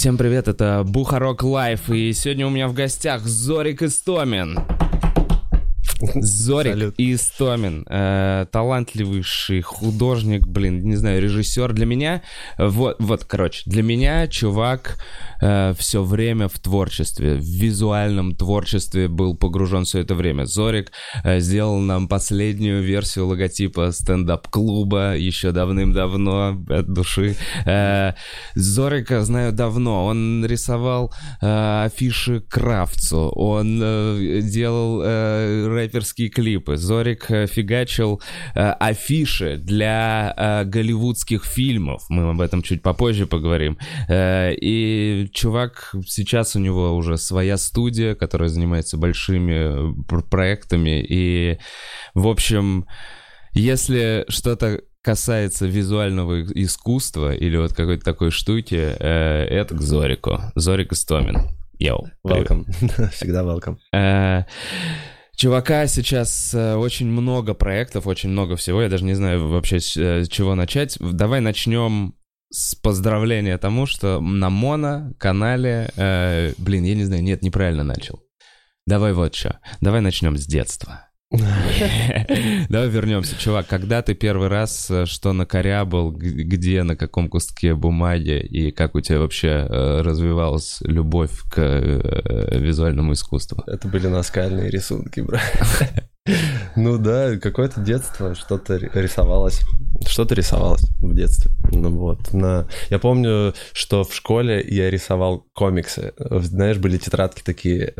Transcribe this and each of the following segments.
Всем привет, это Бухарог Live, и сегодня у меня в гостях Зорик Истомин. Зорик Салют. Истомин, э, талантливейший художник, блин, не знаю, режиссер. Для меня, э, вот, вот, короче, для меня чувак все время в творчестве, в визуальном творчестве был погружен все это время. Зорик э, сделал нам последнюю версию логотипа стендап-клуба еще давным-давно, от души. Э, Зорика знаю давно, он рисовал э, афиши Кравцу, он э, делал э, рэперские клипы. Зорик э, фигачил э, афиши для э, голливудских фильмов. Мы об этом чуть попозже поговорим. Э, и чувак, сейчас у него уже своя студия, которая занимается большими э, пр- проектами. И, в общем, если что-то касается визуального искусства или вот какой-то такой штуки, э, это к Зорику. Зорик Истомин. Йоу. Welcome. Всегда welcome. Э, Чувака сейчас э, очень много проектов, очень много всего. Я даже не знаю вообще с э, чего начать. Давай начнем с поздравления тому, что на Моно канале... э, блин, я не знаю, нет, неправильно начал. Давай вот что. Давай начнем с детства. Давай вернемся, чувак. Когда ты первый раз э, что накорябал, г- где, на каком куске бумаги, и как у тебя вообще э, развивалась любовь к э, визуальному искусству? Это были наскальные рисунки, брат. Ну да, какое-то детство, что-то ри- рисовалось. Что-то рисовалось в детстве. Ну вот. На... Я помню, что в школе я рисовал комиксы. Знаешь, были тетрадки такие,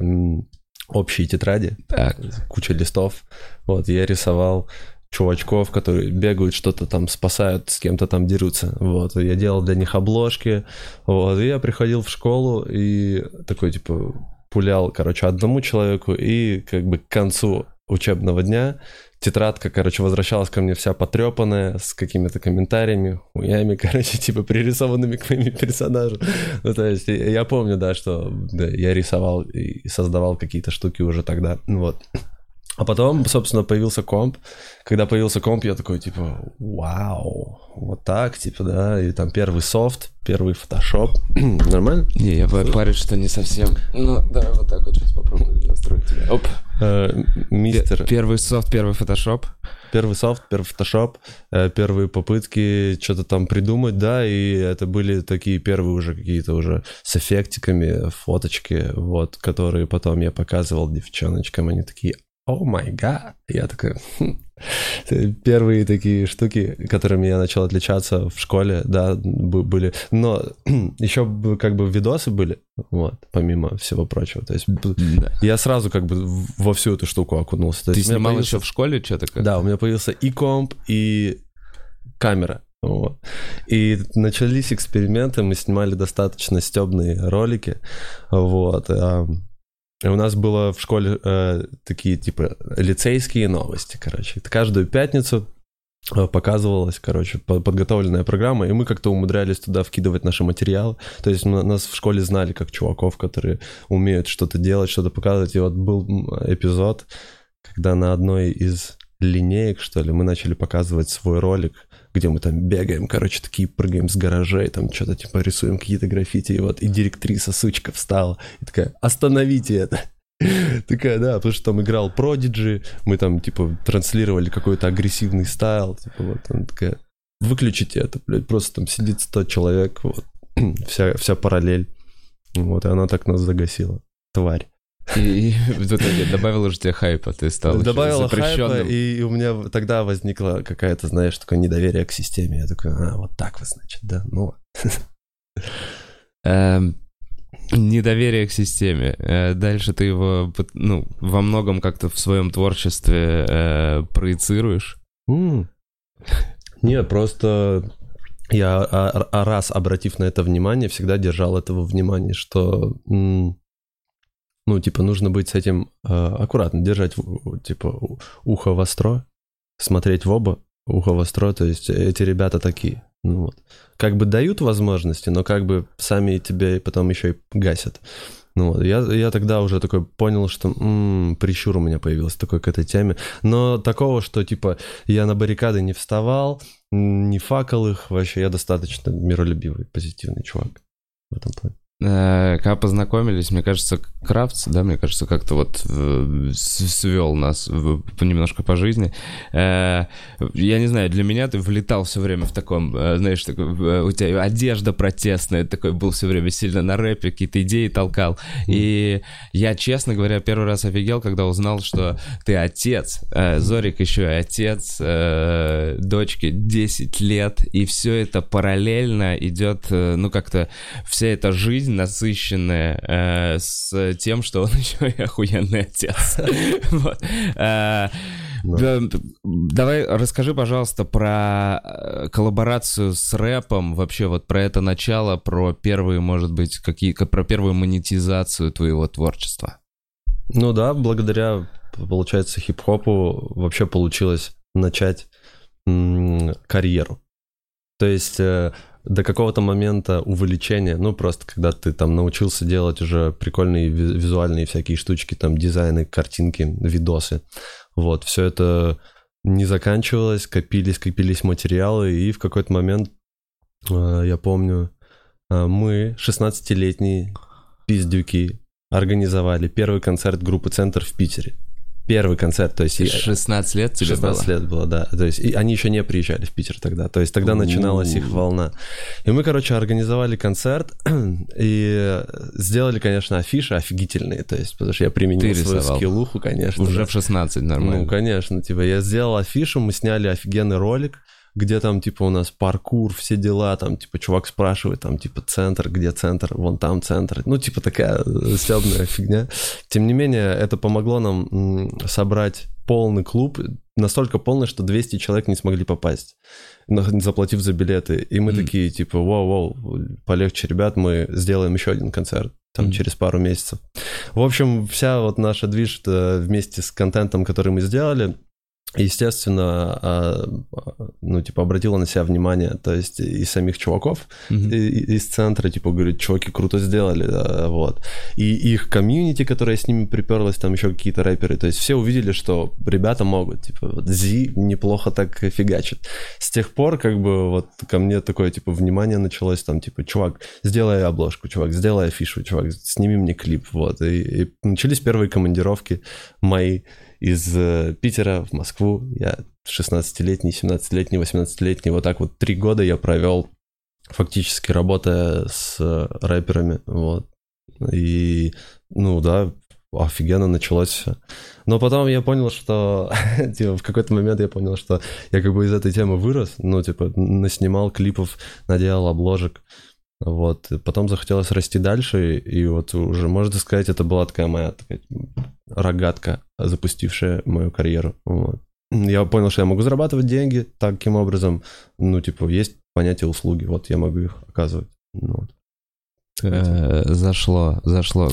общие тетради, Так. куча листов. Вот, я рисовал чувачков, которые бегают, что-то там спасают, с кем-то там дерутся. Вот, я делал для них обложки. Вот, и я приходил в школу и такой, типа, пулял, короче, одному человеку, и как бы к концу учебного дня тетрадка, короче, возвращалась ко мне вся потрепанная, с какими-то комментариями, хуями, короче, типа пририсованными к моим персонажам. Ну, то есть я помню, да, что да, я рисовал и создавал какие-то штуки уже тогда, ну вот. А потом, собственно, появился комп. Когда появился комп, я такой, типа, вау, вот так, типа, да, и там первый софт, первый фотошоп. Нормально? Не, я па- парень, что не совсем. Ну, давай вот так вот сейчас попробую настроить тебя. Оп. Э, Мистер, Первый софт, первый фотошоп. первый софт, первый фотошоп, э, первые попытки что-то там придумать, да, и это были такие первые уже какие-то уже с эффектиками фоточки, вот, которые потом я показывал девчоночкам, они такие, о май гад, я такой, «Хм». Первые такие штуки, которыми я начал отличаться в школе, да, были, но еще как бы видосы были, вот, помимо всего прочего, то есть я сразу как бы во всю эту штуку окунулся. То Ты снимал появился- еще в школе что-то? да, у меня появился и комп, и камера. Вот. И начались эксперименты, мы снимали достаточно стебные ролики. Вот. У нас было в школе э, такие, типа, лицейские новости, короче. Каждую пятницу э, показывалась, короче, по- подготовленная программа, и мы как-то умудрялись туда вкидывать наши материалы. То есть на- нас в школе знали как чуваков, которые умеют что-то делать, что-то показывать. И вот был эпизод, когда на одной из линеек, что ли, мы начали показывать свой ролик, где мы там бегаем, короче, такие прыгаем с гаражей, там что-то типа рисуем какие-то граффити, и вот и директриса, сучка, встала и такая, остановите это. Такая, да, потому что там играл Prodigy, мы там, типа, транслировали какой-то агрессивный стайл, типа, вот, она такая, выключите это, блядь, просто там сидит 100 человек, вот, вся, вся параллель, вот, и она так нас загасила, тварь. И, в итоге добавила же тебе хайпа, ты стал еще Добавила хайпа, запрещенным. и у меня тогда возникло какая-то, знаешь, такое недоверие к системе. Я такой, а, вот так вот, значит, да, ну. Эм, Недоверие к системе. Э, Дальше ты его, ну, во многом как-то в своем творчестве э, проецируешь. М. Не, просто я а- а раз обратив на это внимание, всегда держал этого внимания, что, м, ну, типа, нужно быть с этим э, аккуратно, держать, типа, ухо востро, смотреть в оба, ухо востро, то есть эти ребята такие. Ну, вот. Как бы дают возможности, но как бы сами тебя и потом еще и гасят. Ну, вот, я, я тогда уже такой понял, что м-м, прищур у меня появился такой к этой теме. Но такого, что типа я на баррикады не вставал, не факал их, вообще я достаточно миролюбивый, позитивный чувак в этом плане. Э, когда познакомились, мне кажется, Крафтс, да, мне кажется, как-то вот э, свел нас немножко по жизни. Э, я не знаю, для меня ты влетал все время в таком, знаешь, такой, у тебя одежда протестная, такой был все время сильно на рэпе, какие-то идеи толкал. И я, честно говоря, первый раз офигел, когда узнал, что ты отец. Зорик еще и отец, дочке 10 лет, и все это параллельно идет, ну, как-то вся эта жизнь жизнь насыщенная э, с тем, что он еще и охуенный отец. Э, давай расскажи, пожалуйста, про э, коллаборацию с рэпом, вообще вот про это начало, про первые, может быть, какие, про первую монетизацию твоего творчества. Ну да, благодаря, получается, хип-хопу вообще получилось начать карьеру. То есть до какого-то момента увлечения, ну, просто когда ты там научился делать уже прикольные визуальные всякие штучки, там, дизайны, картинки, видосы, вот, все это не заканчивалось, копились, копились материалы, и в какой-то момент, э, я помню, э, мы, 16-летние пиздюки, организовали первый концерт группы «Центр» в Питере первый концерт, то есть... 16 лет тебе 16 было? лет было, да. То есть и они еще не приезжали в Питер тогда. То есть тогда начиналась их волна. И мы, короче, организовали концерт и сделали, конечно, афиши офигительные. То есть, потому что я применил Ты свою скиллуху, конечно. Уже в 16 нормально. Ну, конечно. Типа я сделал афишу, мы сняли офигенный ролик где там, типа, у нас паркур, все дела, там, типа, чувак спрашивает, там, типа, центр, где центр, вон там центр. Ну, типа, такая стебная фигня. Тем не менее, это помогло нам собрать полный клуб, настолько полный, что 200 человек не смогли попасть, заплатив за билеты. И мы mm. такие, типа, вау-вау, полегче, ребят, мы сделаем еще один концерт там mm. через пару месяцев. В общем, вся вот наша движ вместе с контентом, который мы сделали, естественно, а, ну, типа, обратила на себя внимание, то есть и самих чуваков mm-hmm. из центра, типа, говорят, чуваки круто сделали, да, вот. И их комьюнити, которая с ними приперлась, там еще какие-то рэперы, то есть все увидели, что ребята могут, типа, вот Зи неплохо так фигачит. С тех пор, как бы, вот ко мне такое, типа, внимание началось, там, типа, чувак, сделай обложку, чувак, сделай афишу, чувак, сними мне клип, вот. И, и начались первые командировки мои, из э, Питера в Москву. Я 16-летний, 17-летний, 18-летний. Вот так вот три года я провел фактически работая с э, рэперами. Вот. И, ну да, офигенно началось все. Но потом я понял, что типа, в какой-то момент я понял, что я как бы из этой темы вырос, ну, типа, наснимал клипов, наделал обложек. Вот. Потом захотелось расти дальше, и вот уже, можно сказать, это была такая моя такая рогатка, запустившая мою карьеру. Вот. Я понял, что я могу зарабатывать деньги таким образом. Ну, типа, есть понятие услуги, вот я могу их оказывать. Ну, вот. Э, зашло, зашло.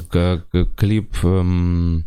Клип эм,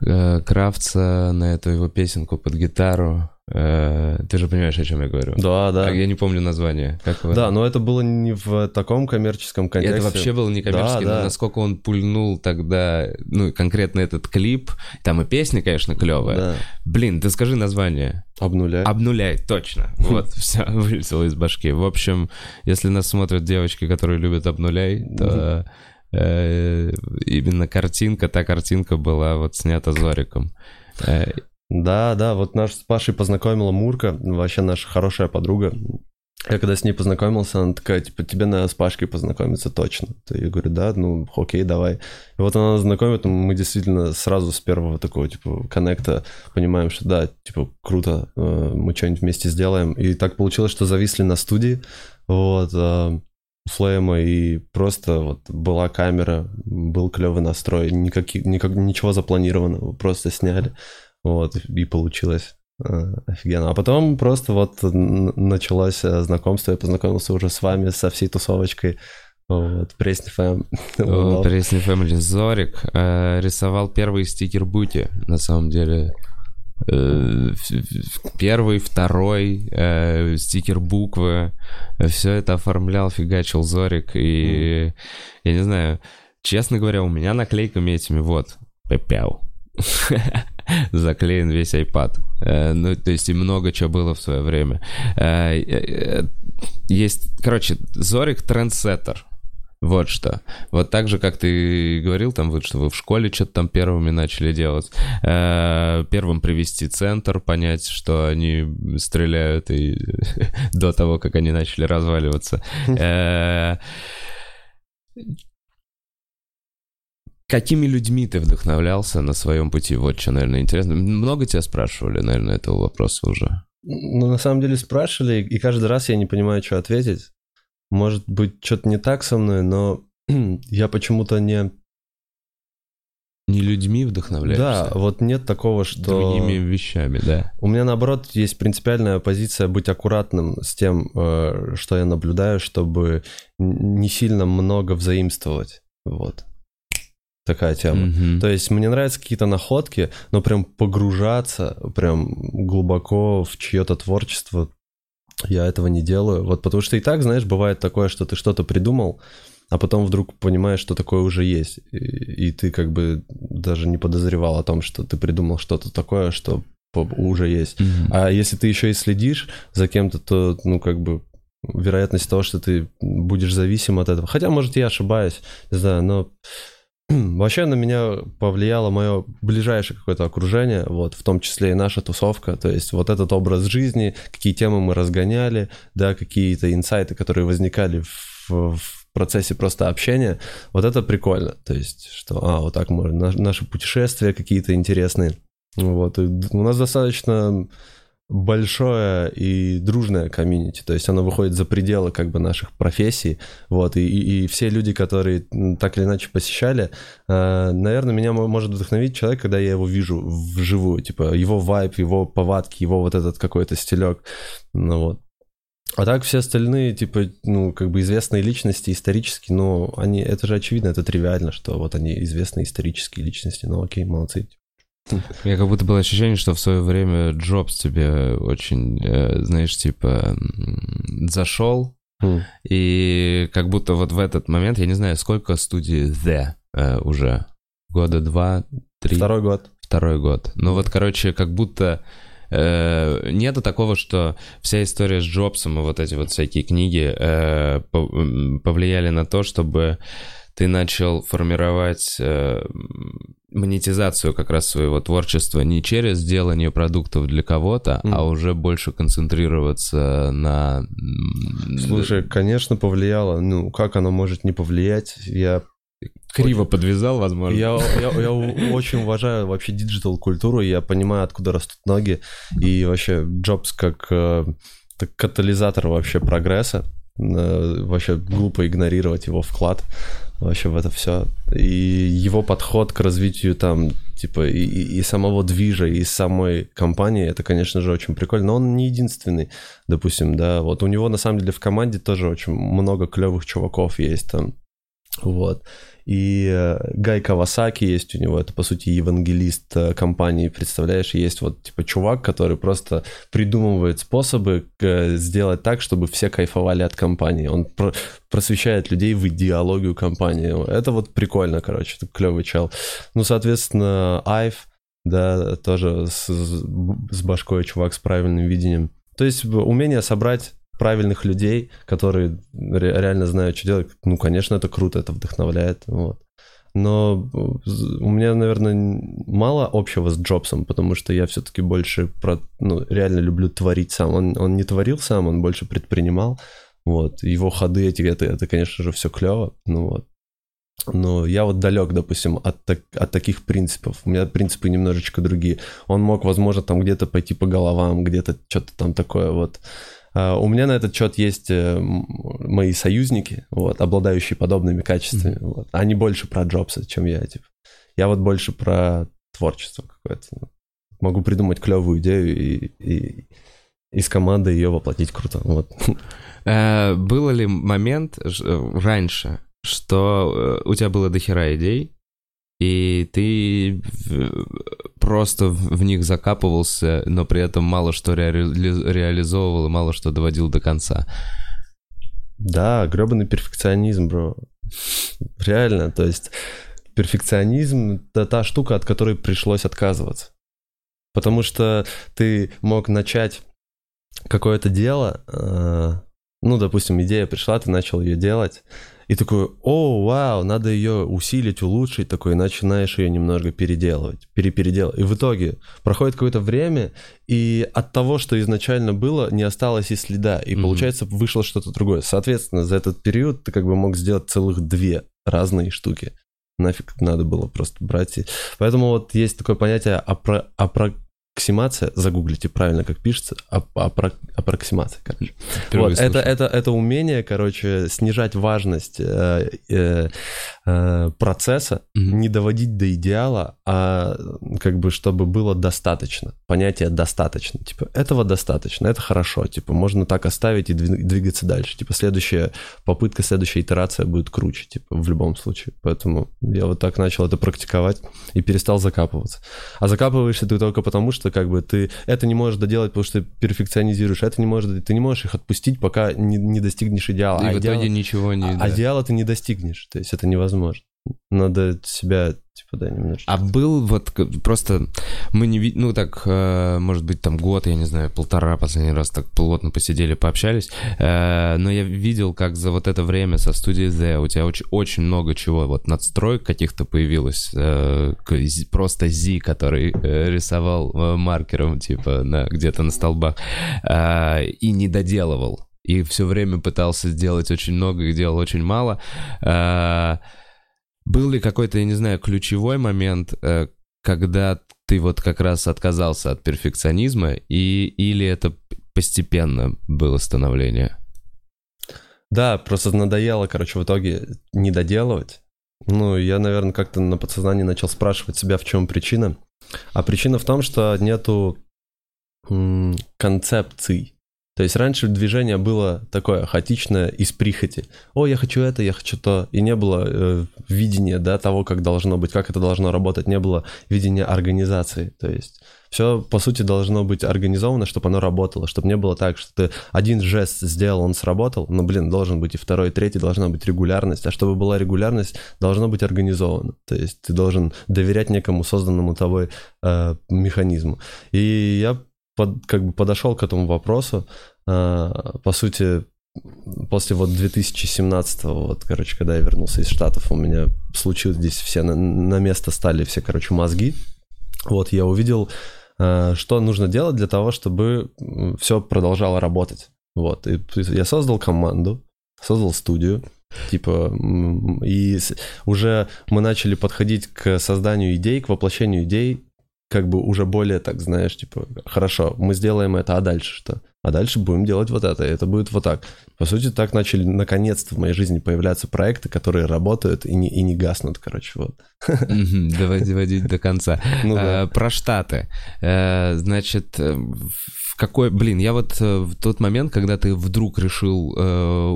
Кравца на эту его песенку под гитару Э, ты же понимаешь, о чем я говорю. Да, да. Я не помню название. Как? Да, но это было не в таком коммерческом контексте. Это вообще было не коммерческий, да, но да. насколько он пульнул тогда, ну, конкретно этот клип, там и песня, конечно, клевая. Да. Блин, ты скажи название. Обнуляй. Обнуляй, точно. Вот, все, вылетело из башки. В общем, если нас смотрят девочки, которые любят обнуляй, то э, именно картинка, та картинка была вот снята Зориком. Э, да, да, вот наш с Пашей познакомила Мурка, вообще наша хорошая подруга. Я когда с ней познакомился, она такая, типа, тебе надо с Пашкой познакомиться точно. Я говорю, да, ну, окей, давай. И вот она знакомит, мы действительно сразу с первого такого, типа, коннекта понимаем, что да, типа, круто, э, мы что-нибудь вместе сделаем. И так получилось, что зависли на студии, вот, э, флейма, и просто вот была камера, был клевый настрой, никаких, никак, ничего запланированного, просто сняли. Вот, и получилось э, офигенно. А потом просто вот началось э, знакомство, я познакомился уже с вами, со всей тусовочкой. Вот, Пресни Фэм. Пресни Фэмили. Зорик э, рисовал первый стикер Бути, на самом деле. Э, первый, второй, э, стикер буквы. Все это оформлял, фигачил Зорик. И, mm. я не знаю, честно говоря, у меня наклейками этими вот, пепяу, заклеен весь iPad. Э, ну, то есть и много чего было в свое время. Э, есть, короче, Зорик трендсеттер. Вот что. Вот так же, как ты говорил, там, вот, что вы в школе что-то там первыми начали делать. первым привести центр, понять, что они стреляют и до того, как они начали разваливаться. Какими людьми ты вдохновлялся на своем пути? Вот что, наверное, интересно. Много тебя спрашивали, наверное, этого вопроса уже. Ну, на самом деле спрашивали, и каждый раз я не понимаю, что ответить. Может быть, что-то не так со мной, но я почему-то не... Не людьми вдохновляешься? Да, вот нет такого, что... Другими вещами, да. У меня, наоборот, есть принципиальная позиция быть аккуратным с тем, э, что я наблюдаю, чтобы не сильно много взаимствовать. Вот такая тема. Mm-hmm. То есть мне нравятся какие-то находки, но прям погружаться прям глубоко в чье-то творчество я этого не делаю. Вот потому что и так, знаешь, бывает такое, что ты что-то придумал, а потом вдруг понимаешь, что такое уже есть. И, и ты как бы даже не подозревал о том, что ты придумал что-то такое, что уже есть. Mm-hmm. А если ты еще и следишь за кем-то, то, ну, как бы вероятность того, что ты будешь зависим от этого. Хотя, может, я ошибаюсь, не знаю, но Вообще на меня повлияло мое ближайшее какое-то окружение, вот, в том числе и наша тусовка, то есть вот этот образ жизни, какие темы мы разгоняли, да, какие-то инсайты, которые возникали в, в процессе просто общения, вот это прикольно, то есть, что, а, вот так можно, наши путешествия какие-то интересные, вот, и у нас достаточно большое и дружное комьюнити, то есть оно выходит за пределы как бы наших профессий, вот, и, и, все люди, которые так или иначе посещали, э, наверное, меня может вдохновить человек, когда я его вижу вживую, типа его вайп, его повадки, его вот этот какой-то стилек, ну вот. А так все остальные, типа, ну, как бы известные личности исторически, ну, они, это же очевидно, это тривиально, что вот они известные исторические личности, ну, окей, молодцы. Меня как будто было ощущение, что в свое время Джобс тебе очень, э, знаешь, типа зашел, mm. и как будто вот в этот момент, я не знаю, сколько студии The э, уже? Года два, три? Второй год. Второй год. Ну вот, короче, как будто э, нету такого, что вся история с Джобсом и вот эти вот всякие книги э, повлияли на то, чтобы ты начал формировать э, монетизацию как раз своего творчества не через делание продуктов для кого-то, mm. а уже больше концентрироваться на... Слушай, конечно, повлияло. Ну, как оно может не повлиять? Я Криво очень... подвязал, возможно. Я, я, я очень уважаю вообще digital-культуру, я понимаю, откуда растут ноги, и вообще Джобс как, э, как катализатор вообще прогресса, э, вообще глупо игнорировать его вклад вообще в это все. И его подход к развитию там, типа, и, и, и самого движа, и самой компании, это, конечно же, очень прикольно. Но он не единственный, допустим, да. Вот у него, на самом деле, в команде тоже очень много клевых чуваков есть там. Вот. И э, Гай Кавасаки есть у него, это, по сути, евангелист э, компании, представляешь? Есть вот, типа, чувак, который просто придумывает способы э, сделать так, чтобы все кайфовали от компании. Он про просвещает людей в идеологию компании. Это вот прикольно, короче, это клевый чел. Ну, соответственно, Айв, да, тоже с, с башкой чувак с правильным видением. То есть умение собрать правильных людей, которые реально знают, что делать, ну, конечно, это круто, это вдохновляет, вот. Но у меня, наверное, мало общего с Джобсом, потому что я все-таки больше про, ну, реально люблю творить сам. Он, он не творил сам, он больше предпринимал. Вот. Его ходы эти, это, это конечно же, все клево. Ну вот. Но я вот далек, допустим, от, так, от таких принципов. У меня принципы немножечко другие. Он мог, возможно, там где-то пойти по головам, где-то что-то там такое вот у меня на этот счет есть э, мои союзники, вот, обладающие подобными качествами. Mm-hmm. Вот. Они больше про Джобса, чем я. Типа. Я вот больше про творчество какое-то. Ну. Могу придумать клевую идею и, и, и с командой ее воплотить круто. Вот. Э, было ли момент э, раньше, что у тебя было дохера идей, и ты просто в них закапывался, но при этом мало что ре- реализовывал и мало что доводил до конца. Да, гребаный перфекционизм, бро. Реально, то есть перфекционизм — это та штука, от которой пришлось отказываться. Потому что ты мог начать какое-то дело, э, ну, допустим, идея пришла, ты начал ее делать, и такой, о, вау, надо ее усилить, улучшить, такой, начинаешь ее немного переделывать, перепеределывать. И в итоге проходит какое-то время, и от того, что изначально было, не осталось и следа, и mm-hmm. получается вышло что-то другое. Соответственно, за этот период ты как бы мог сделать целых две разные штуки. Нафиг надо было просто брать. И... Поэтому вот есть такое понятие апро... апро аппроксимация, загуглите правильно, как пишется, апро, аппроксимация, короче. вот, это, это, это умение, короче, снижать важность э, э, э, процесса, mm-hmm. не доводить до идеала, а как бы чтобы было достаточно. Понятие достаточно. Типа, этого достаточно, это хорошо. Типа, можно так оставить и двигаться дальше. Типа, следующая попытка, следующая итерация будет круче, типа, в любом случае. Поэтому я вот так начал это практиковать и перестал закапываться. А закапываешься ты только потому, что что как бы ты это не можешь доделать, потому что ты перфекционизируешь, это не можешь, ты не можешь их отпустить, пока не, не достигнешь идеала. И а в итоге идеала, ничего не... А, да. идеала ты не достигнешь, то есть это невозможно. Надо себя типа, да, немножечко. А был вот просто мы не видим, ну так, э, может быть, там год, я не знаю, полтора последний раз так плотно посидели, пообщались, э, но я видел, как за вот это время со студией Z у тебя очень, очень много чего, вот надстроек каких-то появилось, э, просто Z, который рисовал маркером, типа, на, где-то на столбах, и не доделывал. И все время пытался сделать очень много и делал очень мало. Был ли какой-то, я не знаю, ключевой момент, э, когда ты вот как раз отказался от перфекционизма, и, или это постепенно было становление? Да, просто надоело, короче, в итоге не доделывать. Ну, я, наверное, как-то на подсознании начал спрашивать себя, в чем причина. А причина в том, что нету концепций. То есть раньше движение было такое хаотичное из прихоти. О, я хочу это, я хочу то. И не было э, видения да, того, как должно быть, как это должно работать. Не было видения организации. То есть все, по сути, должно быть организовано, чтобы оно работало. Чтобы не было так, что ты один жест сделал, он сработал. Но, блин, должен быть и второй, и третий, должна быть регулярность. А чтобы была регулярность, должно быть организовано. То есть ты должен доверять некому созданному тобой э, механизму. И я под, как бы подошел к этому вопросу, э, по сути, после вот 2017 вот, короче, когда я вернулся из Штатов, у меня случилось здесь все на, на место стали все, короче, мозги. Вот я увидел, э, что нужно делать для того, чтобы все продолжало работать. Вот, и я создал команду, создал студию, Типа, и уже мы начали подходить к созданию идей, к воплощению идей как бы уже более так, знаешь, типа, хорошо, мы сделаем это, а дальше что? А дальше будем делать вот это, и это будет вот так. По сути, так начали наконец-то в моей жизни появляться проекты, которые работают и не, и не гаснут, короче, вот. Давай доводить до конца. Ну. А, про Штаты. Э, значит, э, в какой... Блин, я вот э, в тот момент, когда ты вдруг решил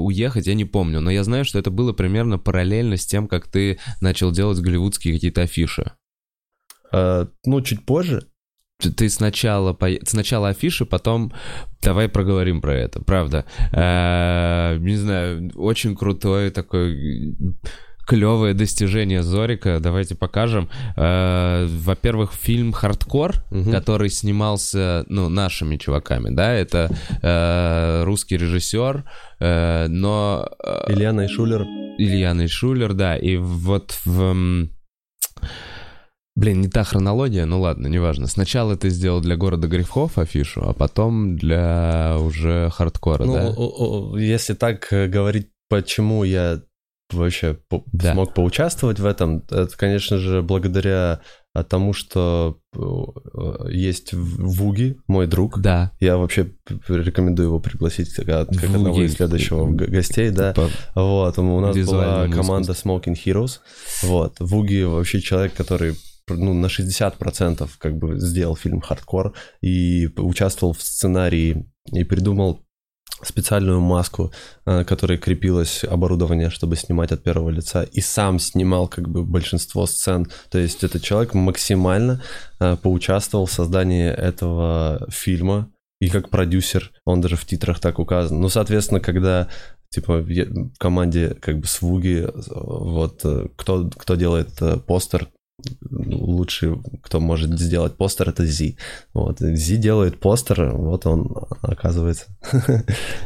уехать, я не помню, но я знаю, что это было примерно параллельно с тем, как ты начал делать голливудские какие-то афиши. Э, ну, чуть позже. Ты сначала, по... сначала афиши, потом давай проговорим про это, правда. Э, не знаю, очень крутое такое клевое достижение Зорика. Давайте покажем. Э, во-первых, фильм «Хардкор», угу. который снимался, ну, нашими чуваками, да, это э, русский режиссер, э, но... Э, Ильяна Шулер. Ильяна Шулер, да, и вот в... Блин, не та хронология, ну ладно, неважно. Сначала ты сделал для города грехов афишу, а потом для уже хардкора, ну, да? О, о, если так э, говорить, почему я вообще да. смог поучаствовать в этом, это, конечно же, благодаря а, тому, что э, есть Вуги, мой друг. Да. Я вообще рекомендую его пригласить как, как одного из следующего гостей, да. Типа вот, у нас была команда Smoking Heroes. Вот, Вуги вообще человек, который ну, на 60% как бы сделал фильм «Хардкор» и участвовал в сценарии и придумал специальную маску, э, которой крепилось оборудование, чтобы снимать от первого лица, и сам снимал как бы большинство сцен. То есть этот человек максимально э, поучаствовал в создании этого фильма, и как продюсер, он даже в титрах так указан. Ну, соответственно, когда типа в команде как бы свуги, вот кто, кто делает постер, лучший, кто может сделать постер, это Зи. Вот, Зи делает постер, вот он оказывается.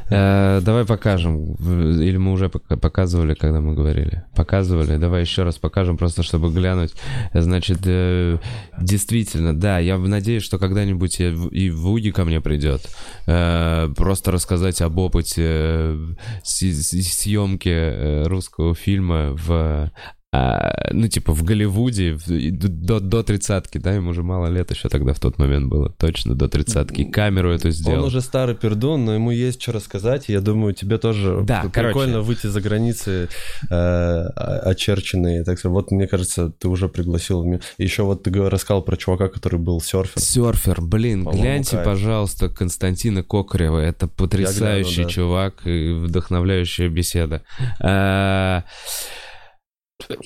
Э, давай покажем. Или мы уже показывали, когда мы говорили? Показывали. Давай еще раз покажем, просто чтобы глянуть. Значит, э, действительно, да, я надеюсь, что когда-нибудь и Вуди ко мне придет. Э, просто рассказать об опыте съемки русского фильма в а, ну, типа, в Голливуде до, до тридцатки, да, ему уже мало лет еще тогда в тот момент было, точно до тридцатки. Камеру эту сделал. Он уже старый пердун, но ему есть что рассказать. Я думаю, тебе тоже да, прикольно короче. выйти за границы э, очерченные. Так сказать, вот, мне кажется, ты уже пригласил. Еще вот ты рассказал про чувака, который был серфер. Серфер, блин, гляньте, кайф. пожалуйста, Константина Кокарева. Это потрясающий гляну, да. чувак и вдохновляющая беседа.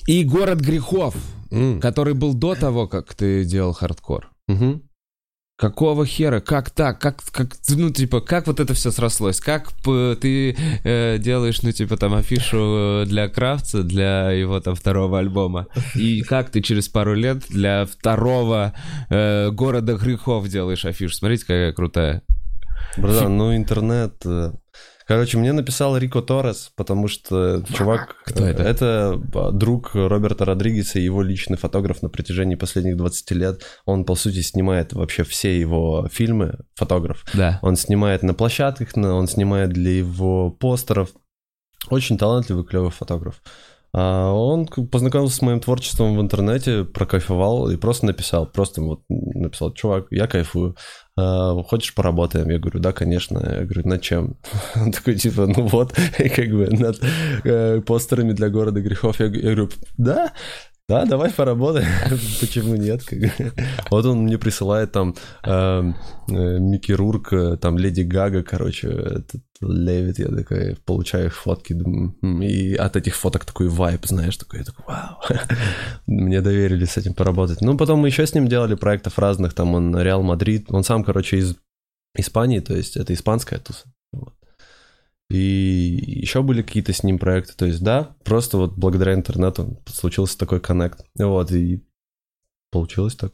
И город грехов, mm. который был до того, как ты делал хардкор. Mm-hmm. Какого хера? Как так? Как, как, ну, типа, как вот это все срослось? Как ты э, делаешь, ну, типа, там, афишу для Крафтса, для его, там, второго альбома? И как ты через пару лет для второго э, города грехов делаешь афишу? Смотрите, какая крутая. Братан, ну, интернет... Э, Короче, мне написал Рико Торрес, потому что чувак... Кто это? Это друг Роберта Родригеса его личный фотограф на протяжении последних 20 лет. Он, по сути, снимает вообще все его фильмы, фотограф. Да. Он снимает на площадках, он снимает для его постеров. Очень талантливый, клевый фотограф. А он познакомился с моим творчеством в интернете, прокайфовал и просто написал, просто вот написал, чувак, я кайфую, а, хочешь поработаем? Я говорю, да, конечно. Я говорю, над чем? Он такой, типа, ну вот, как бы над э, постерами для города грехов. Я говорю, да, да, давай поработаем. Почему нет? Вот он мне присылает там эм, э, Микки Рурк, э, там Леди Гага, короче, этот Левит, я такой получаю фотки, и от этих фоток такой vibe, знаешь, такой, я такой, вау. Мне доверили с этим поработать. Ну, потом мы еще с ним делали проектов разных, там он Реал Мадрид, он сам, короче, из Испании, то есть это испанская туса. И еще были какие-то с ним проекты. То есть, да, просто вот благодаря интернету случился такой коннект. Вот, и получилось так.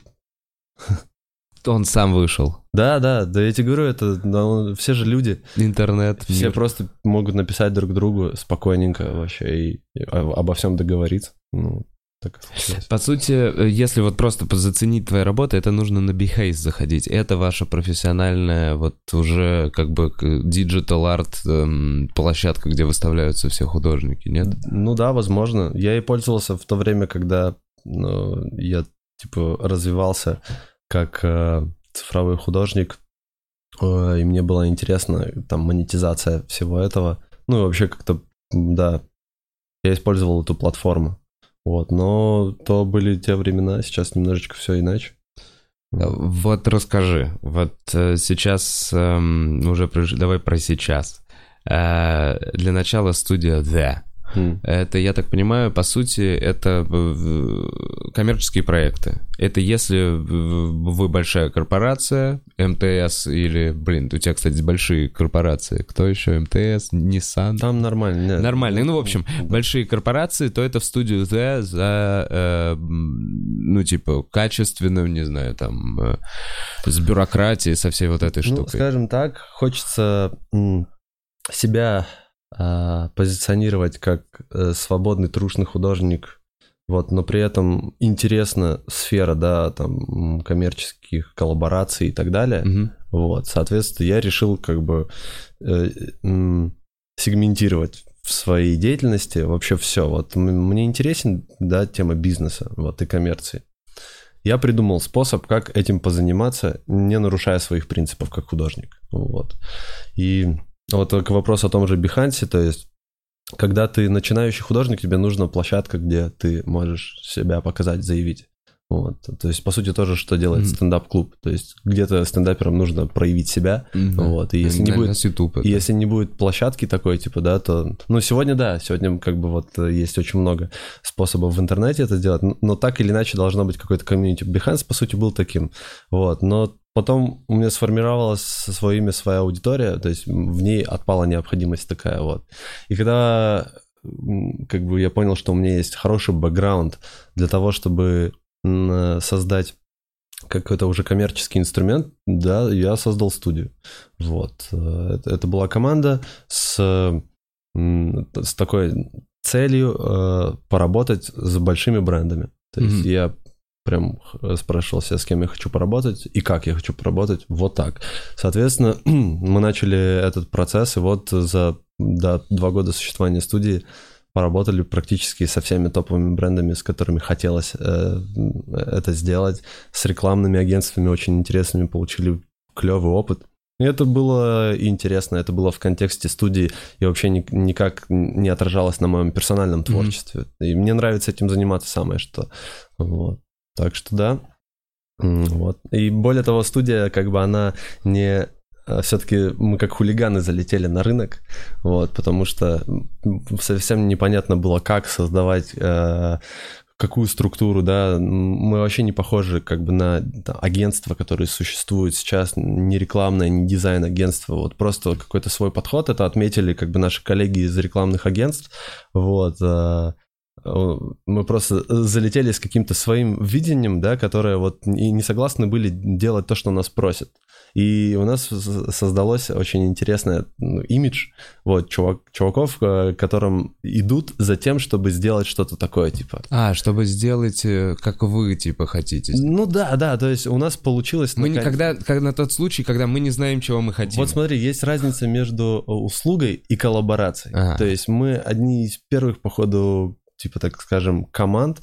Он сам вышел. Да, да, да, я тебе говорю, это ну, все же люди. Интернет. Все мир. просто могут написать друг другу спокойненько вообще и, и обо всем договориться. Ну, так По сути, если вот просто заценить твои работы, это нужно на Behance заходить. Это ваша профессиональная, вот уже как бы digital art эм, площадка, где выставляются все художники, нет? Ну да, возможно. Я и пользовался в то время, когда ну, я типа развивался как э, цифровой художник, э, и мне было интересно там монетизация всего этого. Ну и вообще как-то, да, я использовал эту платформу. Вот, но то были те времена, сейчас немножечко все иначе. Вот расскажи, вот э, сейчас эм, уже давай про сейчас. Э, для начала студия The. Mm. Это, я так понимаю, по сути, это коммерческие проекты. Это если вы большая корпорация, МТС или, блин, у тебя, кстати, большие корпорации. Кто еще? МТС, Nissan? Там нормально. Нет. Нормальные. Ну, в общем, большие корпорации, то это в студию The за, э, ну, типа, качественную, не знаю, там, э, с бюрократией, со всей вот этой ну, штукой. скажем так, хочется себя позиционировать как э, свободный трушный художник, вот, но при этом интересна сфера, да, там, коммерческих коллабораций и так далее, угу. вот, соответственно, я решил как бы э, э, сегментировать в своей деятельности вообще все, вот, мне интересен, да, тема бизнеса, вот, и коммерции. Я придумал способ, как этим позаниматься, не нарушая своих принципов как художник, вот, и вот к вопросу о том же Behance, то есть когда ты начинающий художник, тебе нужна площадка, где ты можешь себя показать, заявить. Вот. То есть, по сути, тоже, что делает mm-hmm. стендап-клуб. То есть, где-то стендаперам нужно проявить себя. Mm-hmm. Вот. И если, не будет, YouTube и если не будет площадки такой, типа, да, то... Ну, сегодня, да, сегодня как бы вот есть очень много способов в интернете это сделать, но так или иначе должно быть какой-то комьюнити. Behance, по сути, был таким. Вот. Но потом у меня сформировалась свое имя, своя аудитория, то есть в ней отпала необходимость такая вот. И когда как бы я понял, что у меня есть хороший бэкграунд для того, чтобы создать какой-то уже коммерческий инструмент, да, я создал студию. Вот. Это, это была команда с, с такой целью э, поработать с большими брендами. То есть mm-hmm. я прям спрашивал себя, с кем я хочу поработать и как я хочу поработать, вот так. Соответственно, мы начали этот процесс, и вот за да, два года существования студии поработали практически со всеми топовыми брендами, с которыми хотелось э, это сделать, с рекламными агентствами очень интересными, получили клевый опыт. И это было интересно, это было в контексте студии и вообще ни, никак не отражалось на моем персональном творчестве. Mm-hmm. И мне нравится этим заниматься самое что. Вот. Так что да. Вот. И более того, студия, как бы она не а, все-таки мы как хулиганы залетели на рынок, вот, потому что совсем непонятно было, как создавать э, какую структуру, да, мы вообще не похожи как бы на там, агентства, которые существуют сейчас, не рекламное, не дизайн-агентство, вот просто какой-то свой подход, это отметили как бы наши коллеги из рекламных агентств, вот, э, мы просто залетели с каким-то своим видением, да, которое вот и не согласны были делать то, что нас просят. И у нас создалось очень интересный ну, имидж вот, чувак, чуваков, э, которым идут за тем, чтобы сделать что-то такое, типа. А, чтобы сделать, э, как вы, типа, хотите. Ну да, да, то есть у нас получилось... Мы никогда, как на тот случай, когда мы не знаем, чего мы хотим. Вот смотри, есть разница между услугой и коллаборацией. Ага. То есть мы одни из первых, походу, типа, так скажем, команд,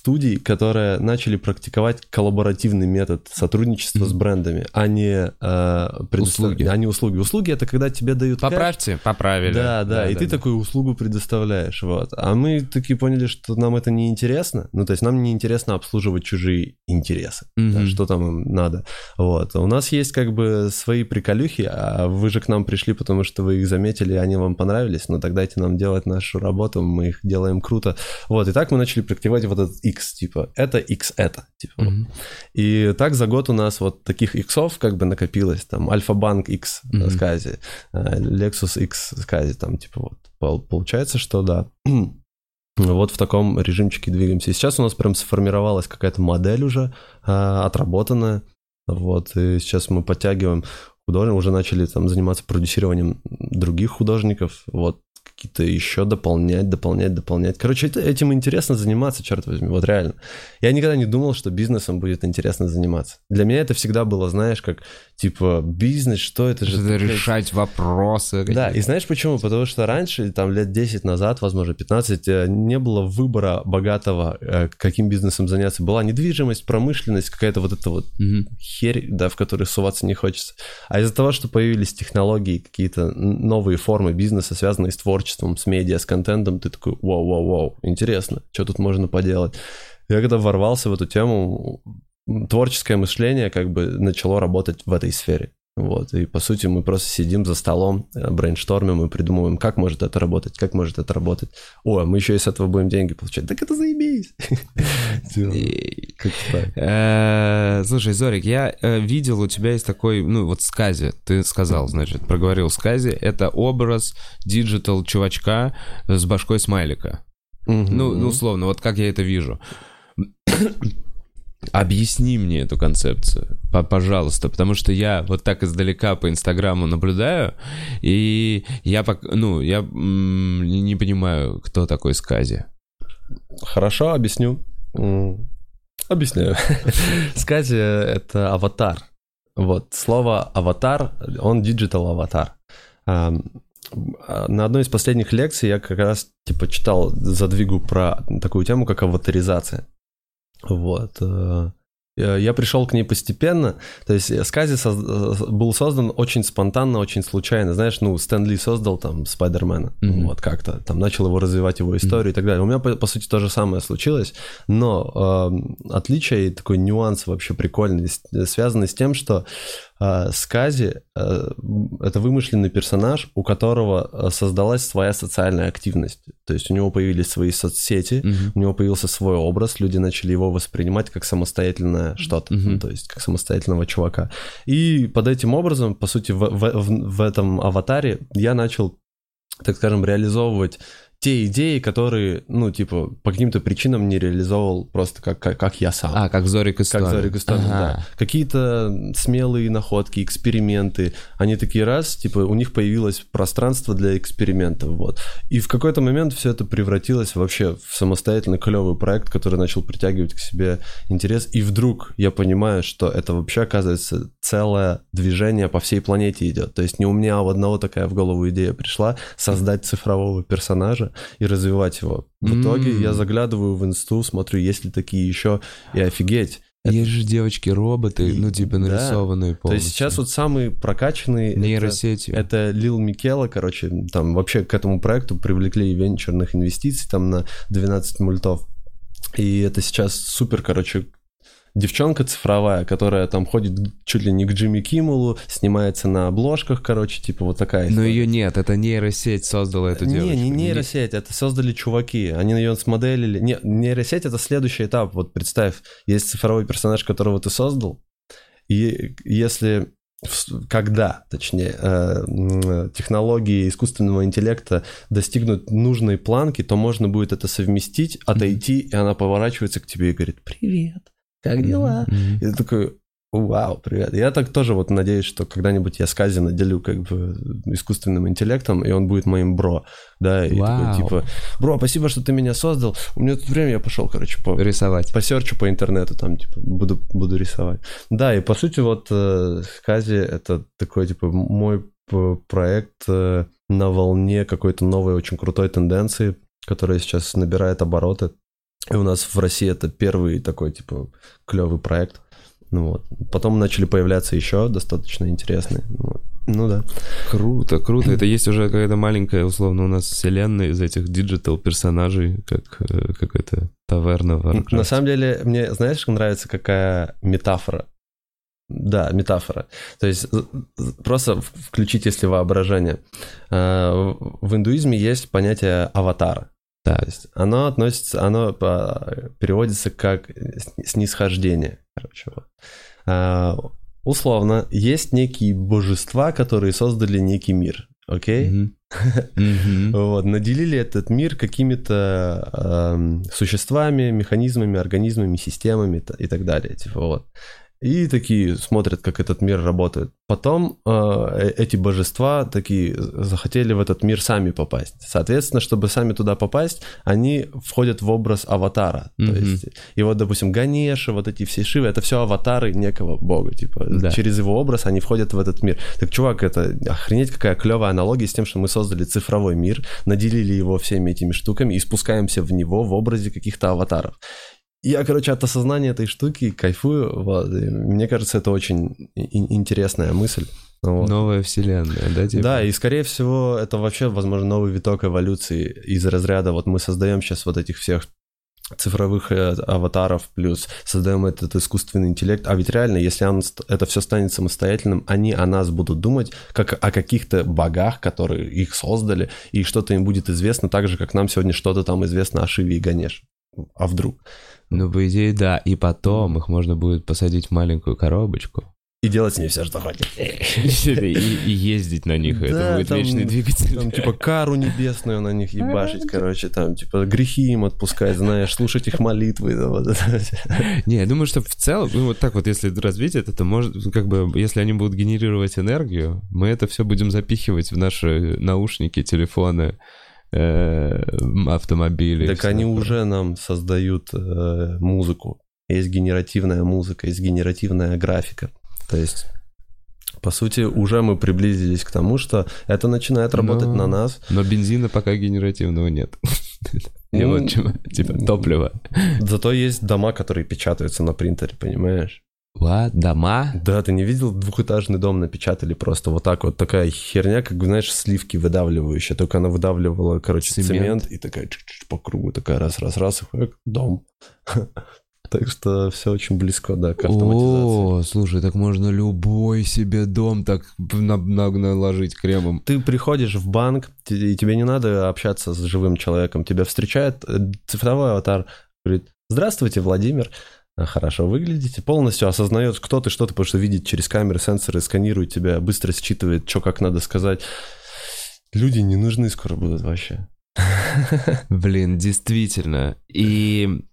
студий, которые начали практиковать коллаборативный метод сотрудничества mm-hmm. с брендами, а не э, услуги. А не услуги. Услуги это когда тебе дают. Поправьте, кэш. поправили. Да, да, да и да, ты да. такую услугу предоставляешь. Вот. А мы такие поняли, что нам это не интересно. Ну, то есть нам не интересно обслуживать чужие интересы. Mm-hmm. Да, что там им надо. Вот. У нас есть как бы свои приколюхи, а вы же к нам пришли, потому что вы их заметили, и они вам понравились. Но тогда дайте нам делать нашу работу, мы их делаем круто. Вот. И так мы начали практиковать вот этот X, типа, это X это, типа. Mm-hmm. И так за год у нас вот таких иксов как бы накопилось, там, Альфа-банк X mm-hmm. сказе, Lexus X сказе, там, типа, вот. Получается, что да. Вот в таком режимчике двигаемся. И сейчас у нас прям сформировалась какая-то модель уже а, отработанная. Вот, и сейчас мы подтягиваем художников, уже начали там заниматься продюсированием других художников. Вот какие-то еще дополнять, дополнять, дополнять. Короче, это, этим интересно заниматься, черт возьми, вот реально. Я никогда не думал, что бизнесом будет интересно заниматься. Для меня это всегда было, знаешь, как типа бизнес, что это же... Это решать вопросы. Да, и знаешь почему? Потому что раньше, там лет 10 назад, возможно, 15, э, не было выбора богатого, э, каким бизнесом заняться. Была недвижимость, промышленность, какая-то вот эта вот угу. херь, да, в которой суваться не хочется. А из-за того, что появились технологии, какие-то новые формы бизнеса, связанные с творчеством, творчеством, с медиа, с контентом, ты такой, вау-вау-вау, интересно, что тут можно поделать. Я когда ворвался в эту тему, творческое мышление как бы начало работать в этой сфере. Вот, и по сути мы просто сидим за столом, э, брейнштормим и придумываем, как может это работать, как может это работать. О, мы еще и с этого будем деньги получать. Так это заебись. Э, слушай, Зорик, я э, видел, у тебя есть такой, ну вот скази, ты сказал, значит, проговорил скази, это образ digital чувачка с башкой смайлика. Ну, ну, условно, вот как я это вижу. Объясни мне эту концепцию, пожалуйста, потому что я вот так издалека по Инстаграму наблюдаю, и я, ну, я не понимаю, кто такой Скази. Хорошо, объясню. Объясняю. Скази — это аватар. Вот, слово аватар, он digital аватар. На одной из последних лекций я как раз типа читал задвигу про такую тему, как аватаризация. Вот. Э, я пришел к ней постепенно. То есть Скази соз... Э, был создан очень спонтанно, очень случайно. Знаешь, ну, Стэн Ли создал там Спайдермена. Mm-hmm. Вот как-то. Там начал его развивать, его историю mm-hmm. и так далее. У меня, по, по сути, то же самое случилось. Но э, отличие и такой нюанс вообще прикольный, связанный с тем, что э, Скази э, это вымышленный персонаж, у которого э, создалась своя социальная активность. То есть у него появились свои соцсети, Мгм. у него появился свой образ, люди начали его воспринимать как самостоятельное что-то, ну, то есть как самостоятельного чувака. И под этим образом, по сути, в, в- в- в этом аватаре я начал, так скажем, реализовывать те идеи, которые, ну, типа, по каким-то причинам не реализовывал просто как, как, как я сам. А, как Зорик Истомин. Как Зорик Истомин, Ага. да. Какие-то смелые находки, эксперименты. Они такие раз, типа, у них появилось пространство для экспериментов, вот. И в какой-то момент все это превратилось вообще в самостоятельный клевый проект, который начал притягивать к себе интерес. И вдруг я понимаю, что это вообще, оказывается, целое движение по всей планете идет. То есть не у меня у одного такая в голову идея пришла создать цифрового персонажа и развивать его. В итоге М. я заглядываю в инсту, смотрю, есть ли такие еще, и офигеть. Есть же девочки-роботы, ну, типа, Да. нарисованные То полностью. есть сейчас вот самый прокачанный... это- Нейросетью. Это Лил Микела, короче, там вообще к этому проекту привлекли венчурных инвестиций там на 12 мультов. И это сейчас супер, короче, девчонка цифровая, которая там ходит чуть ли не к Джимми Киммелу, снимается на обложках, короче, типа вот такая Но история. ее нет, это нейросеть создала эту не, девочку. не нейросеть, это создали чуваки. Они ее смоделили. Не, нейросеть это следующий этап. Вот представь, есть цифровой персонаж, которого ты создал, и если когда, точнее, э, технологии искусственного интеллекта достигнут нужной планки, то можно будет это совместить, отойти, и она поворачивается к тебе и говорит «Привет, как дела?» Мгм. И ты такой, вау, привет. Я так тоже вот надеюсь, что когда-нибудь я скази наделю как бы искусственным интеллектом, и он будет моим бро, да, и Вау. такой, типа, бро, спасибо, что ты меня создал, у меня тут время, я пошел, короче, по, Рисовать. посерчу по интернету, там, типа, буду, буду рисовать. Да, и по сути вот э, Скази это такой, типа, мой проект э, на волне какой-то новой очень крутой тенденции, которая сейчас набирает обороты. И у нас в России это первый такой, типа, клевый проект. Ну вот. Потом начали появляться еще достаточно интересные. Вот. Ну да. Круто, круто. Это есть уже какая-то маленькая, условно, у нас вселенная из этих digital персонажей, как э, какая-то таверна в Warcraft. На самом деле, мне, знаешь, нравится какая метафора? Да, метафора. То есть просто включить, если воображение. Э, в индуизме есть понятие аватара. То Так. есть оно относится, оно переводится как сни- снисхождение. Короче, вот. А, условно, есть некие божества, которые создали некий мир. Окей? Вот, наделили этот мир какими-то существами, механизмами, организмами, системами и так далее. Типа вот. И такие смотрят, как этот мир работает. Потом э, э- эти божества такие захотели в этот мир сами попасть. Соответственно, чтобы сами туда попасть, они входят в образ аватара. То Мгм. есть, и вот, допустим, Ганеша, вот эти все Шивы, это все аватары некого бога. Типа, Да. через его образ они входят в этот мир. Так, чувак, это охренеть какая клевая аналогия с тем, что мы создали цифровой мир, наделили его всеми этими штуками и спускаемся в него в образе каких-то аватаров. Я, короче, от осознания этой штуки кайфую. Вот. И мне кажется, это очень интересная мысль. Вот. Новая вселенная, да? типа? Да, и скорее всего, это вообще, возможно, новый виток эволюции из разряда. Вот мы создаем сейчас вот этих всех цифровых э, аватаров, плюс создаем этот искусственный интеллект. А ведь реально, если он, это все станет самостоятельным, они о нас будут думать как о каких-то богах, которые их создали, и что-то им будет известно так же, как нам сегодня что-то там известно о Шиве и Ганеш. А вдруг? Ну, по идее, да. И потом их можно будет посадить в маленькую коробочку И делать с ней все, что хочет. и, и ездить на них. Это будет там- вечный двигатель. Там, типа, кару небесную на них ебашить, короче, там, типа, грехи им отпускать, знаешь, слушать их молитвы. да, вот это. Не, я думаю, что в целом, ну вот так вот, если развить это, то может, как бы, если они будут генерировать энергию, мы это все будем запихивать в наши наушники, телефоны, автомобили. и Так они такое. уже нам создают э, музыку. Есть генеративная музыка, есть генеративная графика. То есть, по сути, уже мы приблизились к тому, что это начинает работать Но- на нас. Но бензина пока генеративного нет. И Ну, вот чего, типа топливо. Зато есть дома, которые печатаются на принтере, понимаешь? What? Дома? Да, ты не видел, двухэтажный дом напечатали просто вот так вот, такая херня, как, знаешь, сливки выдавливающая, только она выдавливала, короче, Цемент. цемент, и такая чик-чик по кругу, такая раз-раз-раз, и дом. Так что все очень близко, да, к автоматизации. О, слушай, так можно любой себе дом так на- на- наложить кремом. Ты приходишь в банк, и тебе не надо общаться с живым человеком. Тебя встречает э, цифровой аватар, говорит, здравствуйте, Владимир, хорошо выглядите, полностью осознает, кто ты, что ты, потому что видит через камеры, сенсоры, сканирует тебя, быстро считывает, что как надо сказать. Люди не нужны скоро будут вообще. Блин, действительно. И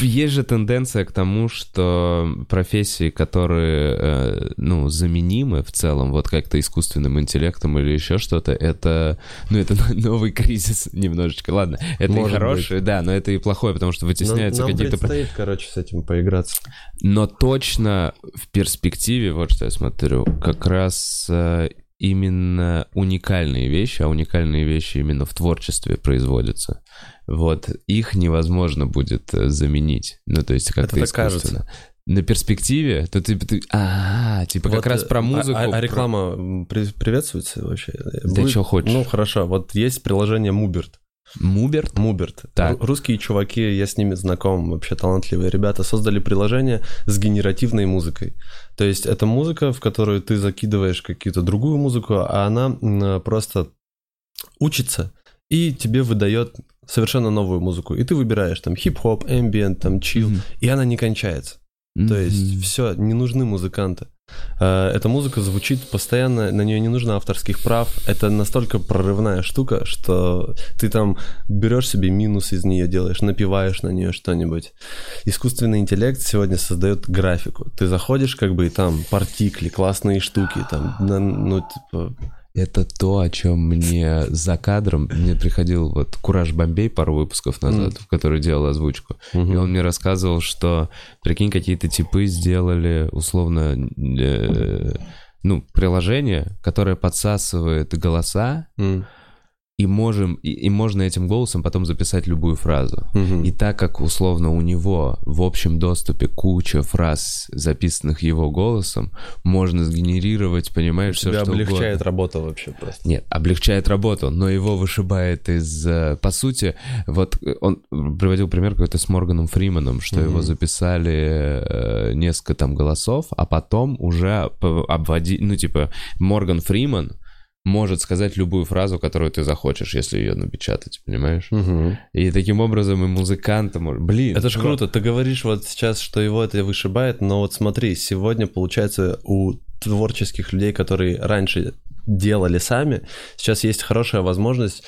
есть же тенденция к тому, что профессии, которые, э, ну, заменимы в целом, вот как-то искусственным интеллектом или еще что-то, это, ну, это новый кризис немножечко. Ладно, это и Может хорошее, да, но это и плохое, потому что вытесняются Нам какие-то... предстоит, короче, с этим поиграться. Но точно в перспективе, вот что я смотрю, как раз э, именно уникальные вещи, а уникальные вещи именно в творчестве производятся. Вот их невозможно будет э, заменить. Ну, то есть как-то искусственно. На перспективе, то ты, ты- а, типа как Вот, раз э, про музыку. А, а про- реклама м, при- приветствуется вообще? Да чё хочешь. Ну, хорошо. Вот есть приложение Муберт. Муберт? Муберт. Так. Ру- Русские чуваки, я с ними знаком, вообще талантливые ребята, создали приложение с генеративной музыкой. То есть это музыка, в которую ты закидываешь какую-то другую музыку, а она м, просто учится и тебе выдает совершенно новую музыку. И ты выбираешь там хип-хоп, ambient, там чил, Мгм. и она не кончается. То есть все, не нужны музыканты. Э, Эта музыка звучит постоянно, на нее не нужно авторских прав. Это настолько прорывная штука, что ты там берешь себе минус из нее, делаешь, напиваешь на нее что-нибудь. Искусственный интеллект сегодня создает графику. Ты заходишь, как бы, и там партикли, классные штуки, там, ну, типа, Это то, о чем мне за кадром, мне приходил вот Кураж Бомбей пару выпусков назад, в который делал озвучку. И он мне рассказывал, что, прикинь, какие-то типы сделали условно, э, ну, приложение, которое подсасывает голоса, и, можем, и, и можно этим голосом потом записать любую фразу. мгм. И так как, условно, у него в общем доступе куча фраз, записанных его голосом, можно сгенерировать, понимаешь, все что облегчает угодно. работа вообще просто. Нет, облегчает работу, но его вышибает из... э, По сути, вот э, он приводил пример какой-то с Морганом Фриманом, что Мгм. его записали э, несколько там голосов, а потом уже обводи... Ну, типа, Морган Фриман может сказать любую фразу, которую ты захочешь, если ее напечатать, понимаешь? Мгм. И таким образом и музыканты... мож- Блин, Это ж чувак, круто. Ты говоришь вот сейчас, что его это вышибает, но вот смотри, сегодня получается у творческих людей, которые раньше делали сами, сейчас есть хорошая возможность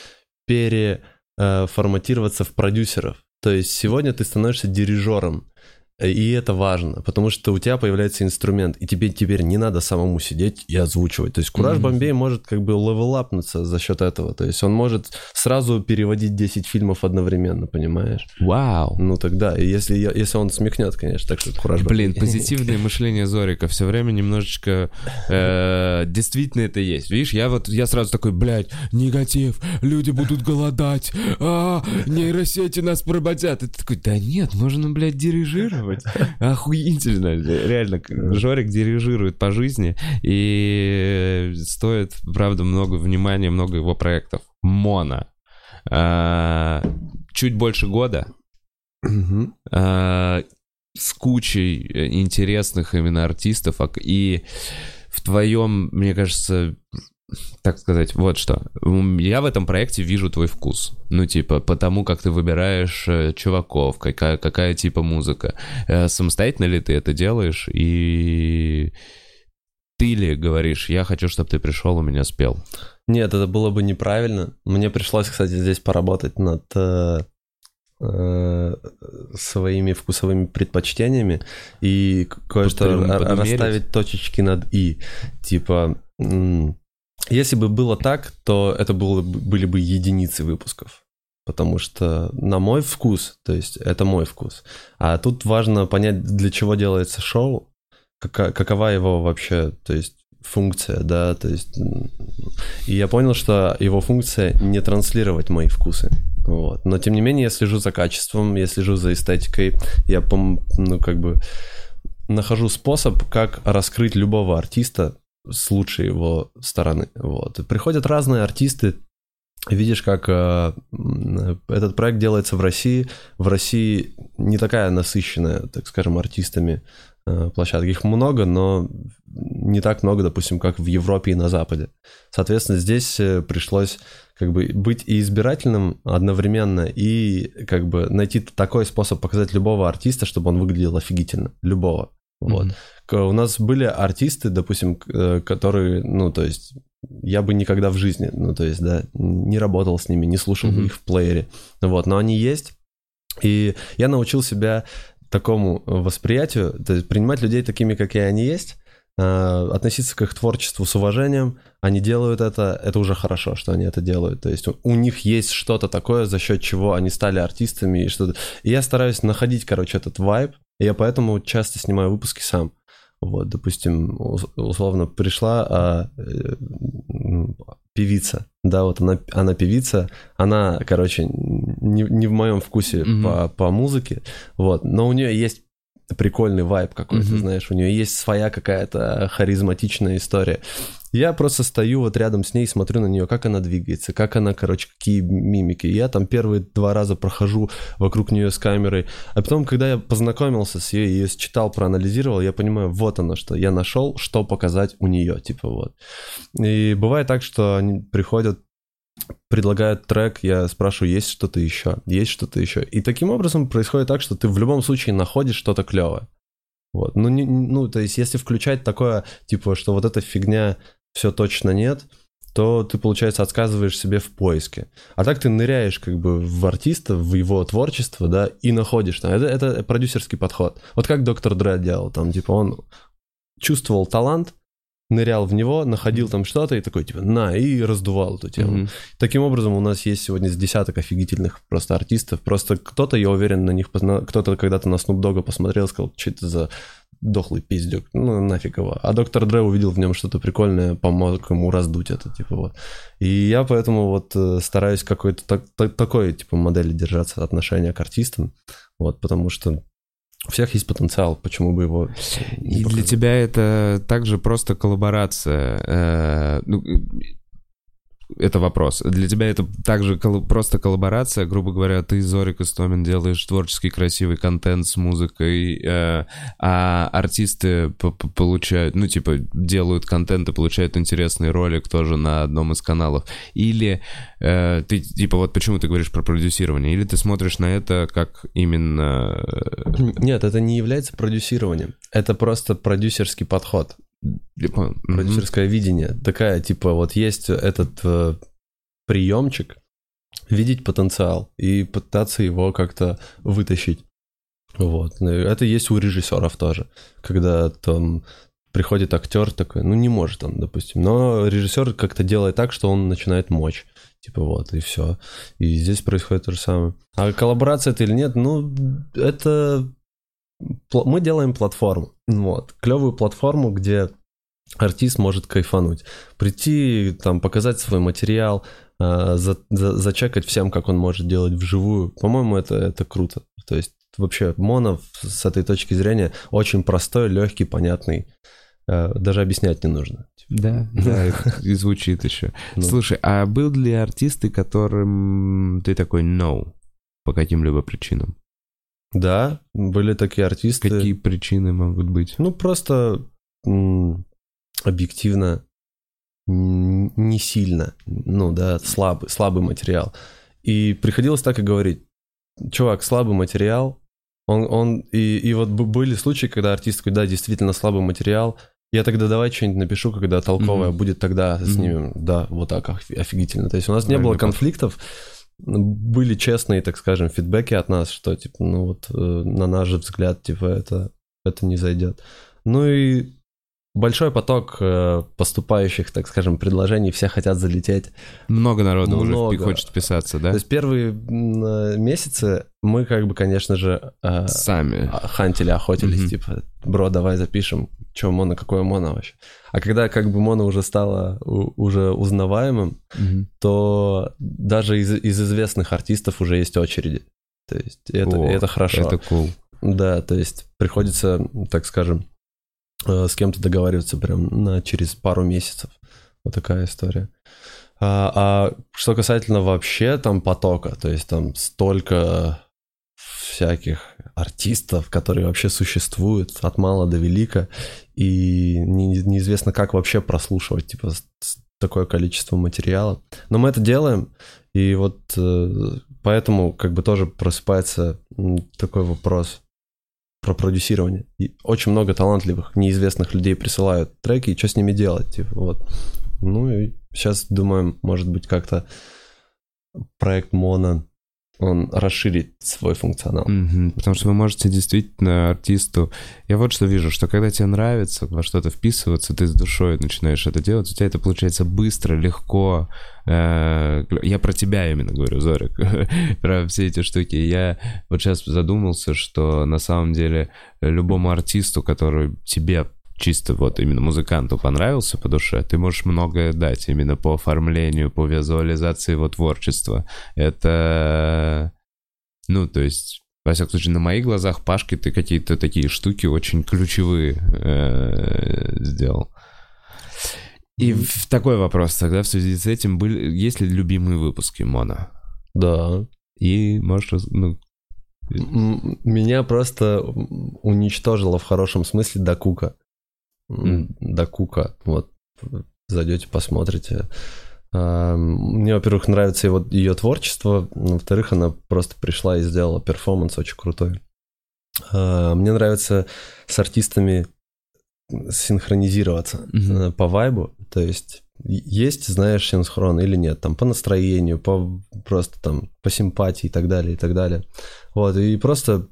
переформатироваться в продюсеров. То есть сегодня ты становишься дирижером. И это важно, потому что у тебя появляется инструмент, и тебе теперь не надо самому сидеть и озвучивать. То есть Кураж Мгм. Бомбей может как бы левелапнуться за счет этого. То есть он может сразу переводить 10 фильмов одновременно, понимаешь? Вау. Ну тогда, если, если он смекнет, конечно, так что кураж. Блин, Бомбей. позитивное мышление Зорика все время немножечко... э, действительно это есть. Видишь, я вот, я сразу такой, блядь, негатив, люди будут голодать, а, нейросети нас поработят. И ты такой, да нет, можно, блядь, дирижировать. Охуительно. Реально, Жорик дирижирует по жизни, и стоит, правда, много внимания, много его проектов. Моно. А, Чуть больше года, а, с кучей э, интересных именно артистов, а и в твоем, мне кажется, так сказать, вот что. Я в этом проекте вижу твой вкус. Ну, типа, потому как ты выбираешь э, чуваков, какая, какая типа музыка. Э, Самостоятельно ли ты это делаешь? И ты ли говоришь, я хочу, чтобы ты пришел, у меня спел? Нет, это было бы неправильно. Мне пришлось, кстати, здесь поработать над э, э, своими вкусовыми предпочтениями и кое-что расставить точечки над «и». Типа, если бы было так, то это было, бы- были бы единицы выпусков. Потому что на мой вкус, то есть это мой вкус. А тут важно понять, для чего делается шоу, кака- какова его вообще, то есть функция, да, то есть... И я понял, что его функция не транслировать мои вкусы. Вот. Но тем не менее я слежу за качеством, я слежу за эстетикой, я, ну, как бы нахожу способ, как раскрыть любого артиста с лучшей его стороны. Вот. Приходят разные артисты, видишь, как э, этот проект делается в России. В России не такая насыщенная, так скажем, артистами э, площадка. Их много, но не так много, допустим, как в Европе и на Западе. Соответственно, здесь э, пришлось как бы быть и избирательным одновременно, и как бы найти такой способ показать любого артиста, чтобы он выглядел офигительно. Любого. Вот. Mm-hmm. У нас были артисты, допустим, э, которые, ну, то есть, я бы никогда в жизни, ну, то есть, да, не работал с ними, не слушал mm-hmm. их в плеере. Вот, но они есть. И я научил себя такому восприятию, то есть принимать людей такими, какие они есть, Э, относиться к их творчеству с уважением. Они делают это, это уже хорошо, что они это делают. То есть у них есть что-то такое, за счет чего они стали артистами и что-то. И я стараюсь находить, короче, этот вайб. Я поэтому часто снимаю выпуски сам. Вот, допустим, условно пришла а, э, певица, да, вот она, она певица, она, короче, не, не в моем вкусе mm-hmm. по, по музыке, вот, но у нее есть прикольный вайб какой-то, mm-hmm. знаешь, у нее есть своя какая-то харизматичная история. Я просто стою вот рядом с ней, смотрю на нее, как она двигается, как она, короче, какие мимики. Я там первые два раза прохожу вокруг нее с камерой, а потом, когда я познакомился с ней, ее читал, проанализировал, я понимаю, вот оно что, я нашел, что показать у нее, типа вот. И бывает так, что они приходят предлагают трек, я спрашиваю, есть что-то еще, есть что-то еще. И таким образом происходит так, что ты в любом случае находишь что-то клевое. Вот. Ну, не, ну, то есть, если включать такое, типа, что вот эта фигня все точно нет, то ты, получается, отказываешь себе в поиске. А так ты ныряешь как бы в артиста, в его творчество, да, и находишь там. Это, это продюсерский подход. Вот как доктор Дре делал, там, типа, он чувствовал талант, нырял в него, находил там что-то и такой, типа, на, и раздувал эту тему. Mm-hmm. Таким образом, у нас есть сегодня с десяток офигительных просто артистов. Просто кто-то, я уверен, на них позна... кто-то когда-то на Snoop Dogg посмотрел, сказал, что это за дохлый пиздюк, ну нафиг его. А доктор Дре увидел в нем что-то прикольное, помог ему раздуть это, типа вот. И я поэтому вот э, стараюсь какой-то так, так, такой, типа, модели держаться отношения к артистам, вот, потому что у всех есть потенциал, почему бы его... И для тебя это также просто коллаборация. Э, ну, это вопрос. Для тебя это также кол- просто коллаборация, грубо говоря, ты, Зорик Истомин, делаешь творческий красивый контент с музыкой, э, а артисты получают, ну, типа, делают контент и получают интересный ролик тоже на одном из каналов. Или э, ты, типа, вот почему ты говоришь про продюсирование? Или ты смотришь на это как именно... Э, Нет, это не является продюсированием. Это просто продюсерский подход. Типа, продюсерское mm-hmm. видение. Такая, типа, вот есть этот э, приемчик, видеть потенциал и пытаться его как-то вытащить. Вот. Это есть у режиссеров тоже. Когда там приходит актер такой, ну не может он, допустим, но режиссер как-то делает так, что он начинает мочь. Типа вот, и все. И здесь происходит то же самое. А коллаборация это или нет, ну, это мы делаем платформу. Вот. Клевую платформу, где артист может кайфануть. Прийти, там, показать свой материал, э, за, за, зачекать всем, как он может делать вживую. По-моему, это, это круто. То есть вообще моно с этой точки зрения очень простой, легкий, понятный. Э, даже объяснять не нужно. Да, да, и звучит еще. Ну. Слушай, а был ли артисты, которым ты такой no по каким-либо причинам? Да, были такие артисты. Какие причины могут быть? Ну, просто объективно не сильно, ну да, слабый, слабый материал. И приходилось так и говорить, чувак, слабый материал, он, он и, и вот были случаи, когда артист такой, да, действительно слабый материал, я тогда давай что-нибудь напишу, когда толковая mm-hmm. будет, тогда mm-hmm. снимем. Да, вот так офигительно. То есть у нас Правильно не было конфликтов, были честные, так скажем, фидбэки от нас, что, типа, ну вот, э, на наш взгляд, типа, это, это не зайдет. Ну и большой поток э, поступающих, так скажем, предложений, все хотят залететь. Много народу Много. уже хочет писаться, да? То есть первые э, месяцы мы как бы, конечно же, сами а, хантили, охотились, mm-hmm. типа, бро, давай запишем, что моно, какое моно вообще. А когда как бы моно уже стало уже узнаваемым, mm-hmm. то даже из, из известных артистов уже есть очереди. То есть это, О, это хорошо. Это cool. Да, то есть приходится, так скажем, э, с кем-то договариваться прям на через пару месяцев. Вот такая история. А, а что касательно вообще там потока, то есть там столько всяких артистов, которые вообще существуют от мала до велика, и не, неизвестно, как вообще прослушивать, типа, такое количество материала. Но мы это делаем, и вот э, поэтому как бы тоже просыпается такой вопрос про продюсирование. И очень много талантливых, неизвестных людей присылают треки, и что с ними делать, типа, вот. Ну и сейчас думаем, может быть, как-то проект Моно он расширит свой функционал. Mm-hmm. Потому что вы можете действительно артисту... Я вот что вижу, что когда тебе нравится во что-то вписываться, ты с душой начинаешь это делать, у тебя это получается быстро, легко. Э, я про тебя именно говорю, Зорик, про все эти штуки. Я вот сейчас задумался, что на самом деле любому артисту, который тебе чисто вот именно музыканту понравился по душе, ты можешь многое дать именно по оформлению, по визуализации его творчества. Это, ну, то есть, во всяком случае, на моих глазах Пашки ты какие-то такие штуки очень ключевые э, сделал. И в такой вопрос тогда в связи с этим были, есть ли любимые выпуски Мона? Да. И можешь, ну, меня просто уничтожило в хорошем смысле до кука до Кука. Вот зайдете, посмотрите. А, мне, во-первых, нравится его, ее творчество, во-вторых, она просто пришла и сделала перформанс очень крутой. А, мне нравится с артистами синхронизироваться mm-hmm. по вайбу, то есть есть, знаешь, синхрон или нет, там по настроению, по просто там по симпатии и так далее, и так далее. Вот, и просто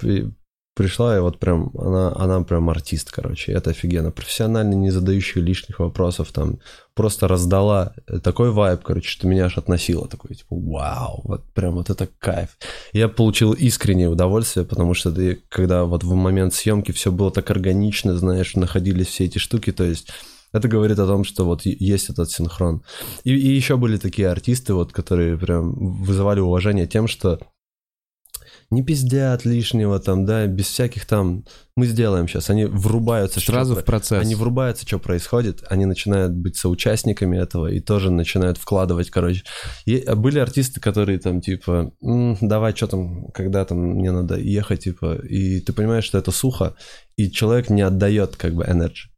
пришла, и вот прям, она, она прям артист, короче, это офигенно. Профессионально, не задающий лишних вопросов, там, просто раздала такой вайб, короче, что меня аж относило, такой, типа, вау, вот прям вот это кайф. Я получил искреннее удовольствие, потому что ты, когда вот в момент съемки все было так органично, знаешь, находились все эти штуки, то есть это говорит о том, что вот есть этот синхрон. И, и еще были такие артисты, вот, которые прям вызывали уважение тем, что не пиздят лишнего там, да, без всяких там, мы сделаем сейчас, они врубаются. Сразу что, в процесс. Они врубаются, что происходит, они начинают быть соучастниками этого и тоже начинают вкладывать, короче. И а были артисты, которые там типа, М, давай, что там, когда там мне надо ехать, типа, и ты понимаешь, что это сухо, и человек не отдает как бы энергии.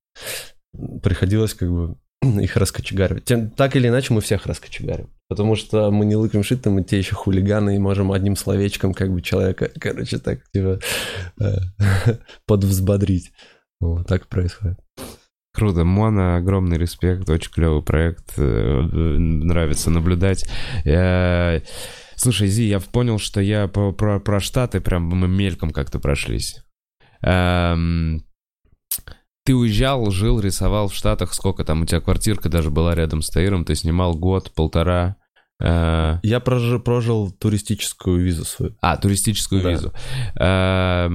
Приходилось как бы их раскочегаривать. Тем, так или иначе мы всех раскочегариваем. Потому что мы не лыком шиты, мы те еще хулиганы и можем одним словечком как бы человека, короче, так типа э, подвзбодрить. Вот так происходит. Круто. Мона, огромный респект, очень клевый проект. Э, нравится наблюдать. Я... Слушай, Зи, я понял, что я про, про, про Штаты прям мы мельком как-то прошлись. Эм, ты уезжал, жил, рисовал в Штатах, сколько там у тебя квартирка даже была рядом с Таиром, ты снимал год, полтора. Э... Я прожил, прожил туристическую визу свою. А, туристическую да. визу. Э...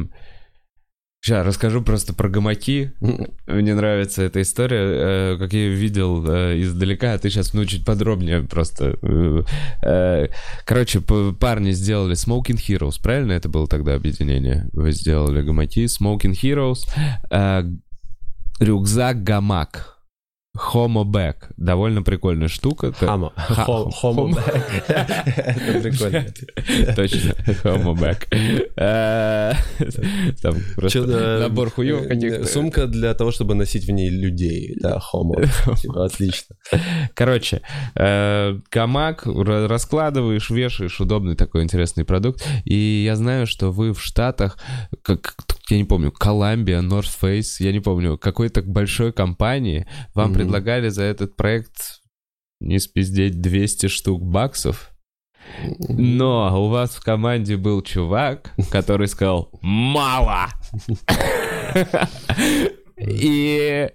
Сейчас расскажу просто про гамаки. Мне нравится эта история, э, как я ее видел э, издалека, а ты сейчас ну чуть подробнее просто. Э, короче, парни сделали Smoking Heroes, правильно это было тогда объединение? Вы сделали гамаки, Smoking Heroes рюкзак-гамак. Bag. Довольно прикольная штука. Homo Bag. Это прикольно. Точно. Э, там просто набор хуев каких-то. Сумка для того, чтобы носить в ней людей. Да, Homo. Типа, отлично. Короче, э, гамак раскладываешь, вешаешь. Удобный такой интересный продукт. И я знаю, что вы в Штатах, как я не помню, Columbia, North Face, я не помню, какой-то большой компании вам mm-hmm. предлагали за этот проект не спиздеть 200 штук баксов. Но у вас в команде был чувак, который сказал «Мало!» И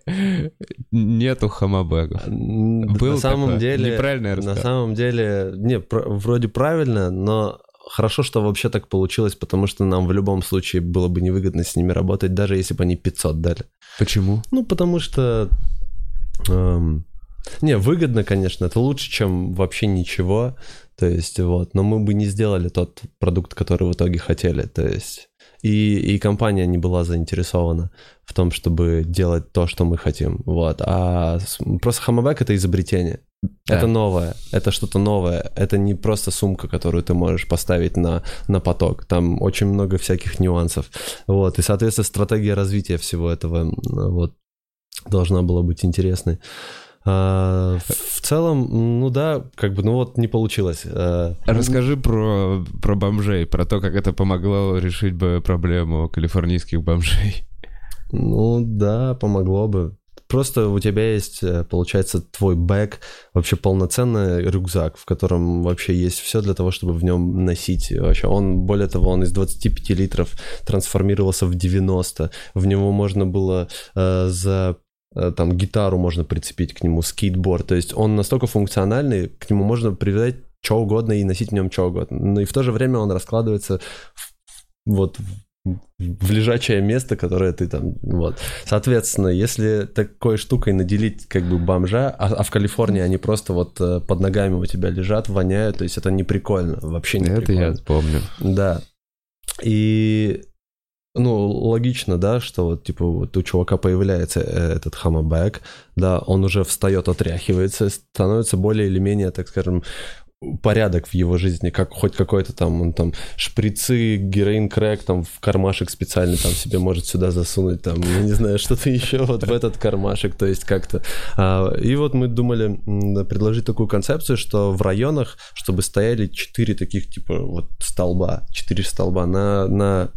нету хамабегов. Был на самом такое. деле... Неправильно я На самом деле... Не, вроде правильно, но хорошо, что вообще так получилось, потому что нам в любом случае было бы невыгодно с ними работать, даже если бы они 500 дали. Почему? Ну, потому что... Эм, не, выгодно, конечно, это лучше, чем вообще ничего. То есть, вот, но мы бы не сделали тот продукт, который в итоге хотели. То есть, и, и компания не была заинтересована в том, чтобы делать то, что мы хотим. Вот. А просто хаммербэк — это изобретение. Да. Это новое, это что-то новое. Это не просто сумка, которую ты можешь поставить на, на поток. Там очень много всяких нюансов. Вот. И, соответственно, стратегия развития всего этого вот, должна была быть интересной. А, в целом, ну да, как бы, ну вот не получилось. А, Расскажи про, про бомжей, про то, как это помогло решить бы проблему калифорнийских бомжей. Ну да, помогло бы. Просто у тебя есть, э, получается, твой бэк, вообще полноценный рюкзак, в котором вообще есть все для того, чтобы в нем носить. Вообще он, более того, он из 25 литров трансформировался в 90. В него можно было э, за там гитару можно прицепить к нему, скейтборд. То есть он настолько функциональный, к нему можно привязать что угодно и носить в нем что угодно. Но и в то же время он раскладывается в, вот в лежачее место, которое ты там, вот. Соответственно, если такой штукой наделить как бы бомжа, а, а в Калифорнии они просто вот э, под ногами у тебя лежат, воняют, то есть это не прикольно, вообще не это прикольно. Это я помню. Да. И ну, логично, да, что вот, типа, вот у чувака появляется э, этот хаммербэк, да, он уже встает, отряхивается, становится более или менее, так скажем, порядок в его жизни, как хоть какой-то там, он там шприцы, героин, крэк там в кармашек специальный там себе может сюда засунуть, там, я не знаю, что-то еще вот в этот кармашек, то есть как-то. А, и вот мы думали предложить такую концепцию, что в районах, чтобы стояли четыре таких, типа, вот столба, четыре столба на, на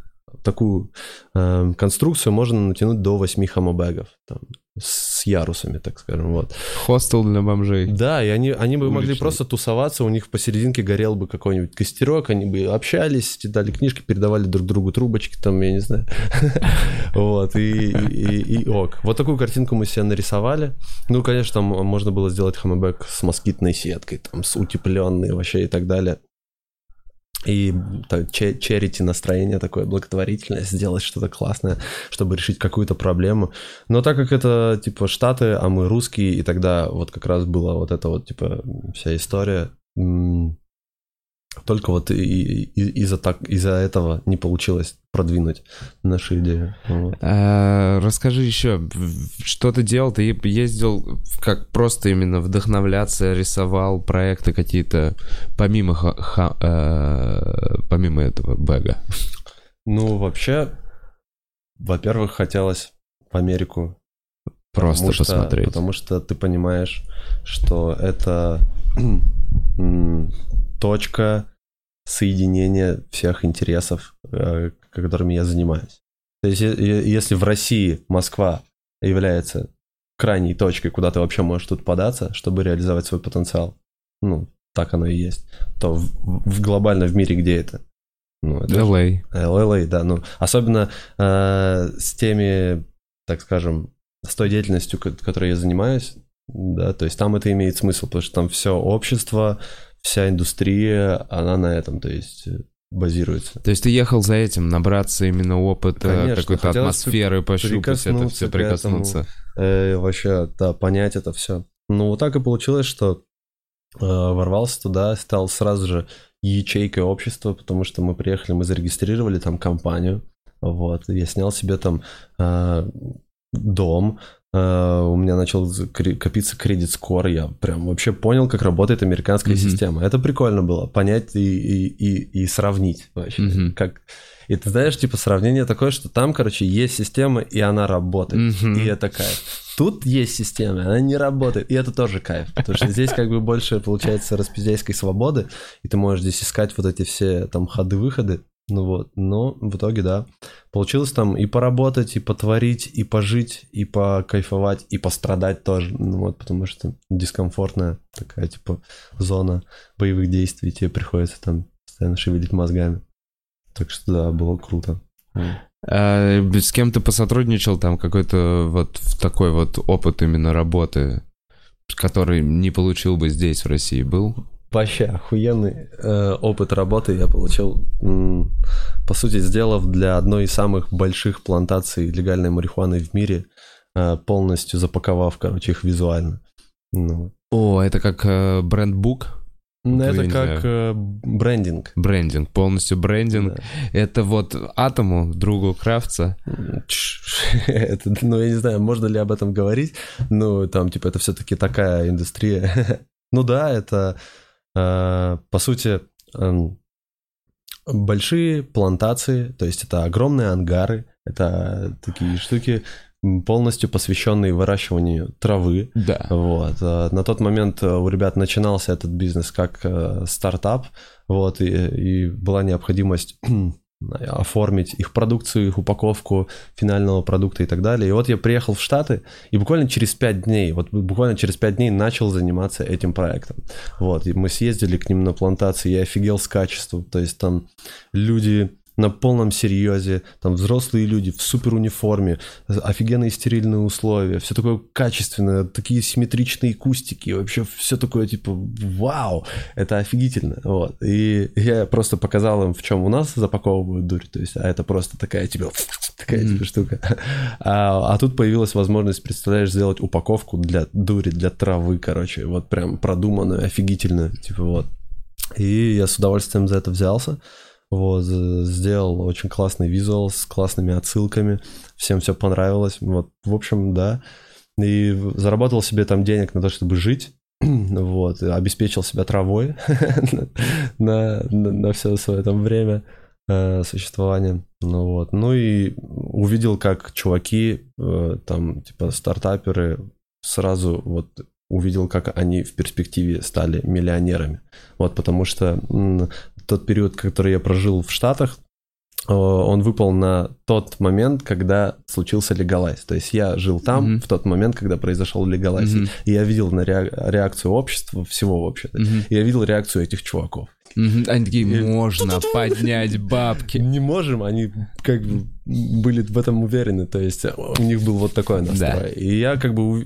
такую э, конструкцию можно натянуть до 8 хаммербэгов. Там, с ярусами, так скажем, вот. Хостел для бомжей. Да, и они, они бы Уличный. могли просто тусоваться, у них посерединке горел бы какой-нибудь костерок, они бы общались, читали книжки, передавали друг другу трубочки, там, я не знаю. Вот, и, ок. Вот такую картинку мы себе нарисовали. Ну, конечно, там можно было сделать хаммербэк с москитной сеткой, там, с утепленной вообще и так далее и так, черити настроение такое благотворительное, сделать что-то классное, чтобы решить какую-то проблему. Но так как это типа Штаты, а мы русские, и тогда вот как раз была вот эта вот типа вся история, только вот из-за так, из-за этого не получилось продвинуть нашу идею. Вот. А, расскажи еще, что ты делал? Ты ездил как просто именно вдохновляться, рисовал проекты какие-то помимо ха, ха, э, помимо этого бэга? Ну вообще, во-первых, хотелось в Америку Просто потому посмотреть. Что, потому что ты понимаешь, что это точка соединения всех интересов, э, которыми я занимаюсь. То есть если в России Москва является крайней точкой, куда ты вообще можешь тут податься, чтобы реализовать свой потенциал, ну, так оно и есть, то в, в глобально в мире где это? Ну, это LA. LA, да, ну, особенно э, с теми, так скажем, с той деятельностью, которой я занимаюсь, да, то есть там это имеет смысл, потому что там все общество, вся индустрия, она на этом, то есть э, базируется. То есть ты ехал за этим, набраться именно опыта, какой-то атмосферы, пощупать это все, прикоснуться. Этому, э, вообще, да, понять это все. Ну, вот так и получилось, что э, ворвался туда, стал сразу же ячейкой общества, потому что мы приехали, мы зарегистрировали там компанию, вот, я снял себе там э, дом, Uh, у меня начал копиться кредит скор, я прям вообще понял, как работает американская mm-hmm. система. Это прикольно было, понять и, и, и, и сравнить вообще. Mm-hmm. Как... И ты знаешь, типа сравнение такое, что там, короче, есть система, и она работает. Mm-hmm. И это кайф. Тут есть система, она не работает, и это тоже кайф. Потому что здесь как бы больше получается распиздяйской свободы, и ты можешь здесь искать вот эти все там ходы-выходы. Ну вот, но в итоге, да, получилось там и поработать, и потворить, и пожить, и покайфовать, и пострадать тоже, ну вот, потому что дискомфортная такая, типа, зона боевых действий, тебе приходится там постоянно шевелить мозгами. Так что, да, было круто. А с кем ты посотрудничал там какой-то вот такой вот опыт именно работы, который не получил бы здесь, в России, был? Вообще охуенный э, опыт работы я получил, м, по сути, сделав для одной из самых больших плантаций легальной марихуаны в мире, э, полностью запаковав, короче, их визуально. Ну. О, это как э, бренд-бук? Ну, это как э, брендинг. Брендинг, полностью брендинг. Да. Это вот Атому, другу Кравца. Это, ну, я не знаю, можно ли об этом говорить. Ну, там, типа, это все-таки такая индустрия. Ну да, это, по сути, эм, большие плантации, то есть это огромные ангары, это такие штуки, полностью посвященные выращиванию травы. Да. Вот. э, На тот момент э, у ребят начинался этот бизнес как э, стартап, вот, и, и была необходимость оформить их продукцию, их упаковку финального продукта и так далее. И вот я приехал в Штаты, и буквально через пять дней, вот буквально через пять дней начал заниматься этим проектом. Вот, и мы съездили к ним на плантации, я офигел с качеством, то есть там люди на полном серьезе, там взрослые люди в супер униформе, офигенные стерильные условия, все такое качественное, такие симметричные кустики, вообще все такое типа вау, это офигительно, вот. И я просто показал им, в чем у нас запаковывают дурь, то есть, а это просто такая типа такая типа штука. А, а тут появилась возможность, представляешь, сделать упаковку для дури, для травы, короче, вот прям продуманную, офигительную, типа вот. И я с удовольствием за это взялся. Вот, сделал очень классный визуал с классными отсылками. Всем все понравилось. Вот, в общем, да. И заработал себе там денег на то, чтобы жить. Вот, обеспечил себя травой на, на, на все свое там время э, существования. Ну вот. Ну и увидел, как чуваки, э, там, типа, стартаперы сразу вот увидел, как они в перспективе стали миллионерами. Вот, потому что тот период, который я прожил в Штатах, э, он выпал на тот момент, когда случился легалайз. То есть я жил там Мгм. в тот момент, когда произошел легалайз. Мгм. И я видел на реак- реакцию общества, всего вообще. Мгм. Я видел реакцию этих чуваков. Мгм. Они такие, И- можно поднять бабки. Не можем, они как бы были в этом уверены, то есть у них был вот такой настрой. Да. И я как бы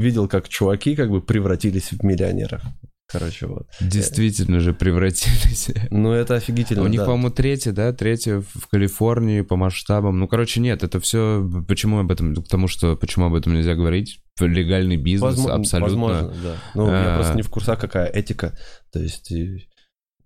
видел, как чуваки как бы превратились в миллионеров. Короче, вот. Действительно же превратились. Ну, это офигительно, У них, по-моему, третья, да, третья в Калифорнии по масштабам. Ну, короче, нет, это все. Почему об этом? Потому что почему об этом нельзя говорить? Легальный бизнес, Возможно, абсолютно. Возможно, да. Ну, я А. просто не в курсах, какая этика. То есть... и-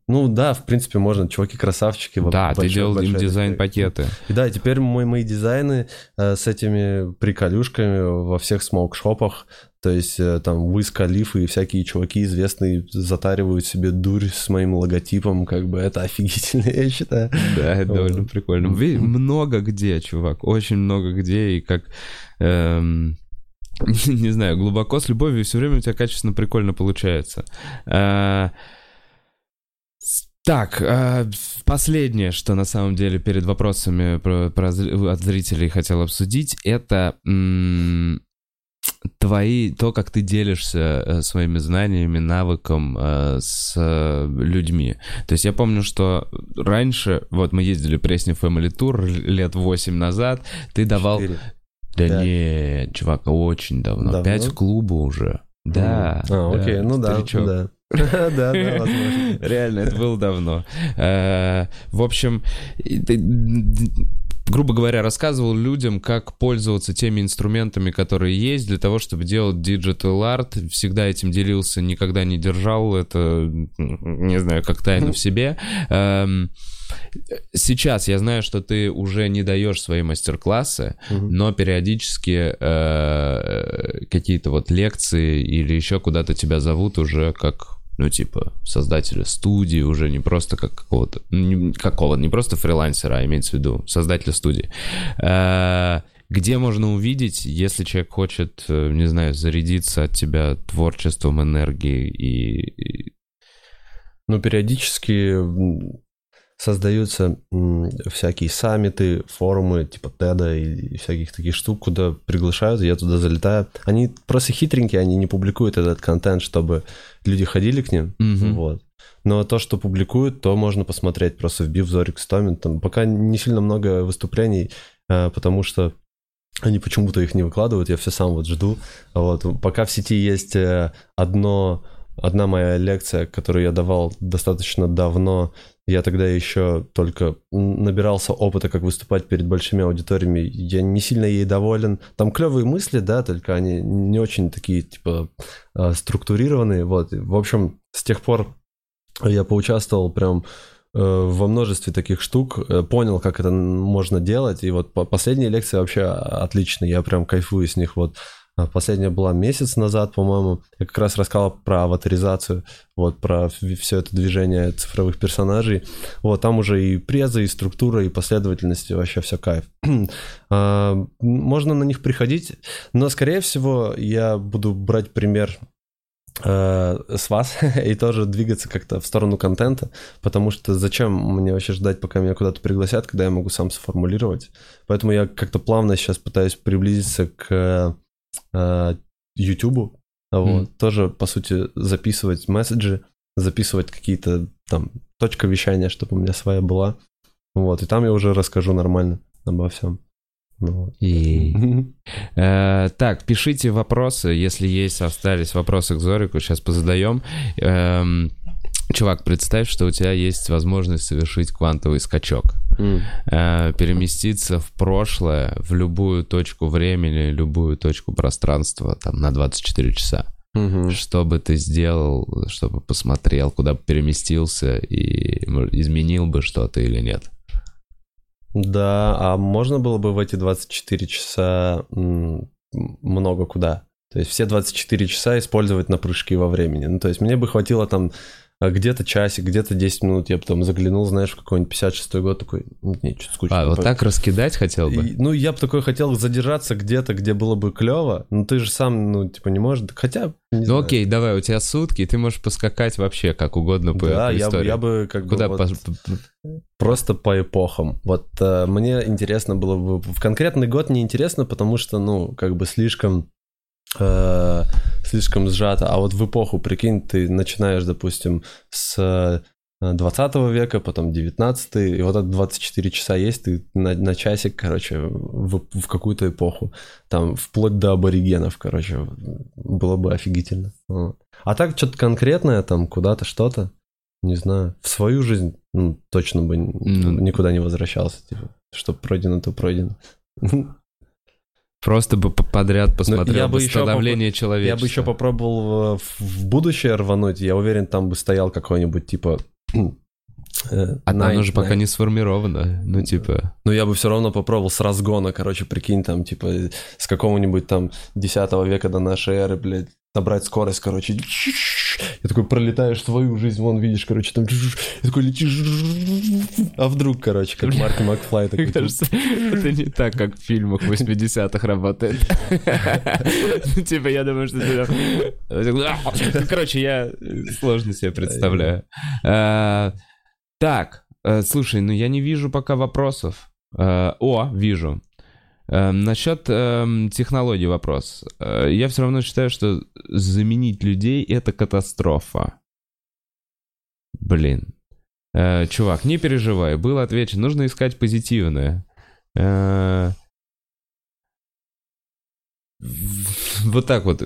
Ну да, в принципе, можно. Чуваки красавчики. Да, ты большой- делал им большой дизайн-пакеты. И да, теперь мои, мои дизайны э, с этими приколюшками во всех смоук-шопах, то есть э, там Wiz Khalifa и всякие чуваки известные затаривают себе дурь с моим логотипом, как бы это офигительно, я считаю. Да, это довольно прикольно. Много где, чувак, очень много где, и как... эм, Не знаю, глубоко с любовью все время у тебя качественно прикольно получается. Так, а, последнее, что на самом деле перед вопросами про- про от зрителей хотел обсудить, это м, твои, то, как ты делишься э, своими знаниями, навыком э, с э, людьми. То есть я помню, что раньше, вот мы ездили Пресни Family Tour лет 8 назад, ты давал... Четыре. Да Да. не, чувак, очень давно. Давно? Пять в клубу уже. Да. А, окей, ну да, да. Да, да, возможно. Реально, это было давно. Э, В общем, грубо говоря, рассказывал людям, как пользоваться теми инструментами, которые есть для того, чтобы делать digital art. Всегда этим делился, никогда не держал это, не знаю, как тайну в себе. Эм, Сейчас я знаю, что ты уже не даешь свои мастер-классы, Мгм. но периодически э, какие-то вот лекции или еще куда-то тебя зовут уже как ну, типа, создателя студии, уже не просто как какого-то, не, какого, не просто фрилансера, а имеется в виду создателя студии. Э, где можно увидеть, если человек хочет, э, не знаю, зарядиться от тебя творчеством, энергией и... Ну, периодически создаются всякие саммиты, форумы типа Теда и, всяких таких штук, куда приглашают, я туда залетаю. Они просто хитренькие, они не публикуют этот контент, чтобы люди ходили к ним. Мгм. Вот. Но то, что публикуют, то можно посмотреть просто вбив Зорик Стомин. Там пока не сильно много выступлений, э, потому что они почему-то их не выкладывают, я все сам вот жду. Вот. Пока в сети есть э, одно, одна моя лекция, которую я давал достаточно давно, я тогда еще только набирался опыта, как выступать перед большими аудиториями. Я не сильно ей доволен. Там клевые мысли, да, только они не очень такие, типа, э, структурированные. Вот. В общем, с тех пор Я поучаствовал прям э, во множестве таких штук, э, понял, как это можно делать, и вот по- последние лекции вообще отличные, я прям кайфую с них, вот а Последняя была месяц назад, по-моему. Я как раз рассказал про аватаризацию, вот про все это движение цифровых персонажей. Вот там уже и преза, и структура, и последовательность, и вообще все кайф. А, можно на них приходить, но, скорее всего, я буду брать пример э, с вас и тоже двигаться как-то в сторону контента, потому что зачем мне вообще ждать, пока меня куда-то пригласят, когда я могу сам сформулировать. Поэтому я как-то плавно сейчас пытаюсь приблизиться к YouTube, э, вот, mm. тоже, по сути, записывать месседжи, записывать какие-то там точка вещания, чтобы у меня своя была. Вот, и там я уже расскажу нормально обо всем. Ну, и... э, так, пишите вопросы, если есть, остались вопросы к Зорику, сейчас позадаем. Эм, чувак, представь, что у тебя есть возможность совершить квантовый скачок. Mm. Э, переместиться в прошлое, в любую точку времени, любую точку пространства, там, на 24 часа. Mm-hmm. Что бы ты сделал, чтобы посмотрел, куда бы переместился и изменил бы что-то или нет? Да, а можно было бы в эти 24 часа много куда? То есть все 24 часа использовать на прыжки во времени. Ну, то есть мне бы хватило там а где-то часик, где-то 10 минут я потом заглянул, знаешь, в какой-нибудь 56-й год, такой, не, что-то скучно. А, вот так раскидать хотел бы? И, ну, я бы такой хотел задержаться где-то, где было бы клево, но ты же сам, ну, типа, не можешь, хотя... Не ну, знаю. окей, давай, у тебя сутки, ты можешь поскакать вообще как угодно по, да, по я истории. Бы, я бы как Куда бы... Вот, просто по эпохам. Вот э, мне интересно было бы... В конкретный год не интересно, потому что, ну, как бы слишком э, слишком сжато. А вот в эпоху, прикинь, ты начинаешь, допустим, с 20 э, века, потом 19 и вот это 24 часа есть, ты на, на часик, короче, в, в какую-то эпоху, там, вплоть до аборигенов, короче, было бы офигительно. Вот. А так что-то конкретное, там, куда-то, что-то, не знаю, в свою жизнь ну, точно бы ну, никуда не возвращался, типа, что пройдено, то пройдено. Просто бы подряд ну, посмотрел я бы становление поп... человека. Я бы еще попробовал в, в будущее рвануть. Я уверен, там бы стоял какой-нибудь типа. Э, а оно же пока не сформировано, ну типа... Ну я бы все равно попробовал с разгона, короче, прикинь, там, типа, с какого-нибудь там 10 века до нашей эры, блядь, набрать скорость, короче, я такой пролетаешь свою жизнь, вон видишь, короче, там, я такой летишь, а вдруг, короче, как Марк Макфлай. Такой, Мне кажется, это не так, как в фильмах 80-х работает. Типа, я думаю, что ты Короче, я сложно себе представляю. А, так, э, слушай, ну я не вижу пока вопросов. Э, о, вижу. Эм, насчет эм, технологий вопрос. Э, я все равно считаю, что заменить людей это катастрофа. Блин. Э, чувак, не переживай, было отвечено. Нужно искать позитивное. Э, вот так вот.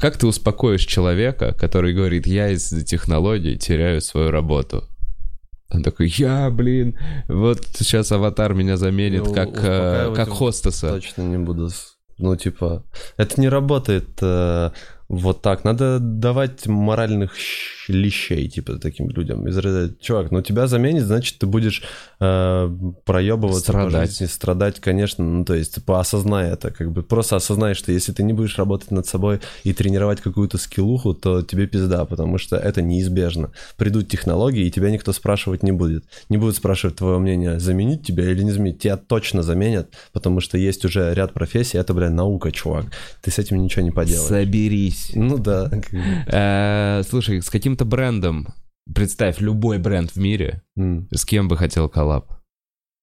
Как ты успокоишь человека, который говорит, я из-за технологий теряю свою работу? Он такой, я, блин, вот сейчас аватар меня заменит ну, как, э, как хостеса. Точно не буду. Ну, типа, это не работает э, вот так. Надо давать моральных лещей, типа, таким людям. Из чувак, ну тебя заменит, значит, ты будешь э, проебываться страдать. по жизни, страдать, конечно. Ну, то есть, типа, осознай это, как бы, просто осознай, что если ты не будешь работать над собой и тренировать какую-то скиллуху, то тебе пизда, потому что это неизбежно. Придут технологии, и тебя никто спрашивать не будет. Не будут спрашивать твое мнение, заменить тебя или не заменить. Тебя точно заменят, потому что есть уже ряд профессий, это, блядь, наука, чувак. Ты с этим ничего не поделаешь. Соберись. Ну да. Э, слушай, с каким каким-то брендом, представь, любой бренд в мире, mm. с кем бы хотел collab?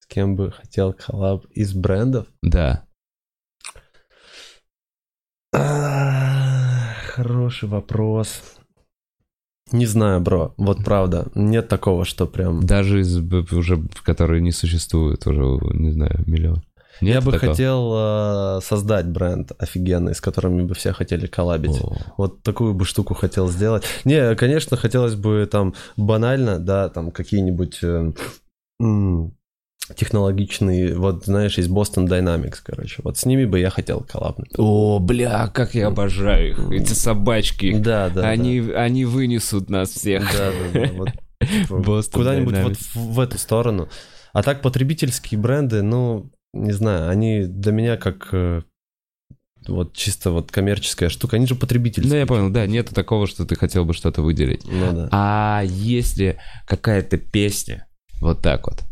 С кем бы хотел collab из брендов? Да. хороший вопрос. Не знаю, бро, вот правда, нет такого, что прям... Даже из уже, которые не существуют уже, не знаю, миллион. Нет Я бы такого? хотел э, создать бренд офигенный, с которыми бы все хотели коллабить. О. Вот такую бы штуку хотел сделать. Не, конечно, хотелось бы там банально, да, там какие-нибудь э, технологичные, вот знаешь, есть Boston Dynamics, короче. Вот с ними бы я хотел коллабнуть. О, бля, как я обожаю их. Эти собачки. Да, да. Они, да. они вынесут нас всех. Да, да, да. Вот Типа, Куда-нибудь вот в, в эту сторону. А так потребительские бренды, ну, не знаю, они для меня как э, вот чисто вот коммерческая штука, они же потребительские. Ну, я понял, да, нету такого, что ты хотел бы что-то выделить. Ну да. А если какая-то песня, вот так вот,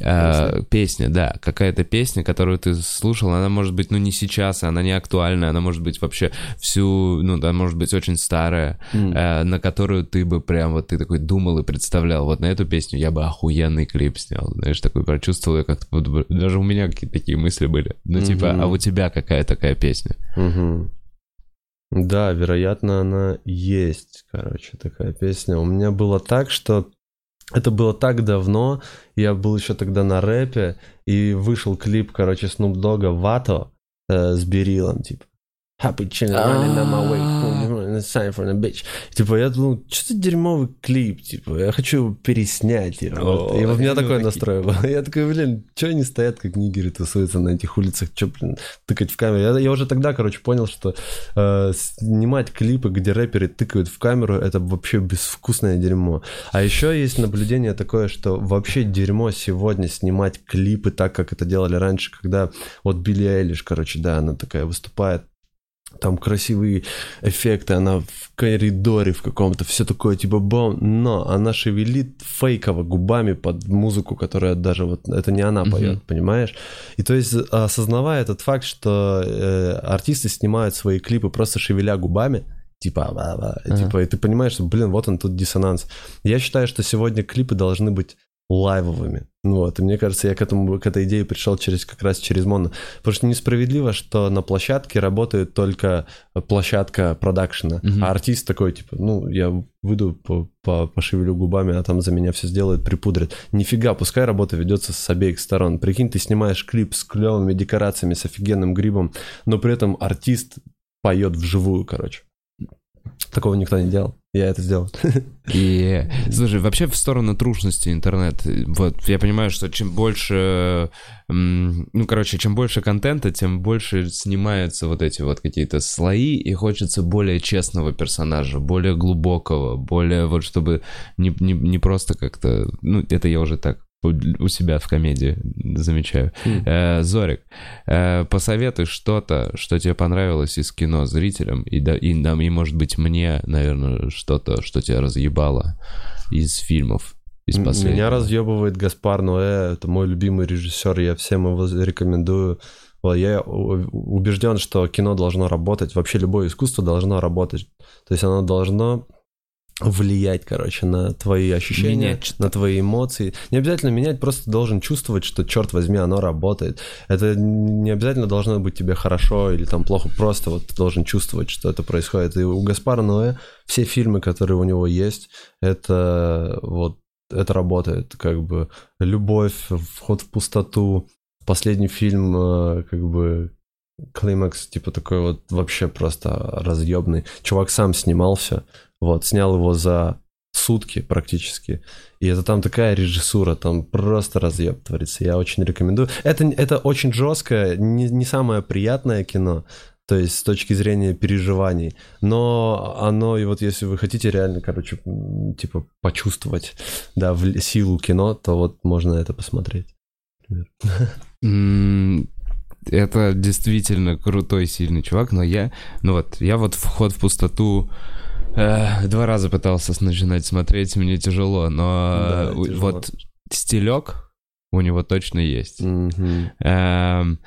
а, песня, да, какая-то песня, которую ты слушал, она может быть, ну, не сейчас, она не актуальна, она может быть вообще всю, ну, она может быть очень старая, М. э, на которую ты бы прям вот ты такой думал и представлял, вот на эту песню я бы охуенный клип снял, знаешь, такой прочувствовал, я как-то, даже у меня какие-то такие мысли были, ну, типа, Мгм. а у тебя какая такая песня? Мгм. Да, вероятно, она есть, короче, такая песня. У меня было так, что это было так давно, я был еще тогда на рэпе, и вышел клип, короче, Snoop Dogg «Вато» э, с Берилом, типа. Happy chillin' running on my way, time for the bitch. Типа, я думал, что за дерьмовый клип, типа, я хочу переснять, типа. вот. И у меня такой такие. настрой был. Я такой, блин, что они стоят, как нигеры тусуются на этих улицах, что, блин, тыкать в камеру. Я, я уже тогда, короче, понял, что э, снимать клипы, где рэперы тыкают в камеру, это вообще безвкусное дерьмо. А еще есть наблюдение такое, что вообще дерьмо сегодня снимать клипы так, как это делали раньше, когда вот Билли Эйлиш, короче, да, она такая выступает, там красивые эффекты, она в коридоре в каком-то, все такое типа бом, но она шевелит фейково губами под музыку, которая даже вот, это не она поет, понимаешь? И то есть, осознавая этот факт, что э, артисты снимают свои клипы просто шевеля губами, типа, ба -ба, Ага. типа, и ты понимаешь, что, блин, вот он тут диссонанс. Я считаю, что сегодня клипы должны быть лайвовыми. Ну Вот, и мне кажется, я к этому, к этой идее пришел через, как раз через моно. Потому что несправедливо, что на площадке работает только площадка продакшена, Мгм. а артист такой, типа, ну, я выйду, по, по- пошевелю губами, а там за меня все сделают, припудрят. Нифига, пускай работа ведется с обеих сторон. Прикинь, ты снимаешь клип с клевыми декорациями, с офигенным грибом, но при этом артист поет вживую, короче. Такого никто не делал. Я это сделал. И, слушай, вообще в сторону трушности интернет, вот, я понимаю, что чем больше, ну, короче, чем больше контента, тем больше снимаются вот эти вот какие-то слои, и хочется более честного персонажа, более глубокого, более вот, чтобы не, не, не просто как-то, ну, это я уже так у у себя в комедии замечаю. Хм. Э, Зорик, э, посоветуй что-то, что тебе понравилось из кино зрителям, и, да, и, да, и может быть мне, наверное, что-то, что тебя разъебало из фильмов, из последних. Меня разъебывает Гаспар Ноэ, это мой любимый режиссер, я всем его рекомендую. Я убежден, что кино должно работать, вообще любое искусство должно работать. То есть оно должно влиять, короче, на твои ощущения, Менять на твои эмоции. Не обязательно менять, просто должен чувствовать, что, черт возьми, оно работает. Это не обязательно должно быть тебе хорошо или там плохо, просто вот ты должен чувствовать, что это происходит. И у Гаспара Ноэ все фильмы, которые у него есть, это вот это работает, как бы любовь, вход в пустоту. Последний фильм, э, как бы климакс, типа такой вот вообще просто разъебный. Чувак сам снимал все, вот, снял его за сутки практически. И это там такая режиссура, там просто разъеб творится. Я очень рекомендую. Это, это очень жесткое, не, не самое приятное кино, то есть с точки зрения переживаний. Но оно, и вот если вы хотите реально, короче, типа почувствовать, да, в- силу кино, то вот можно это посмотреть. Это действительно крутой, сильный чувак, но я, ну вот, я вот вход в пустоту э, два раза пытался начинать смотреть, мне тяжело, но Да, э, у- тяжело. вот стилек у него точно есть. Мгм. Эм,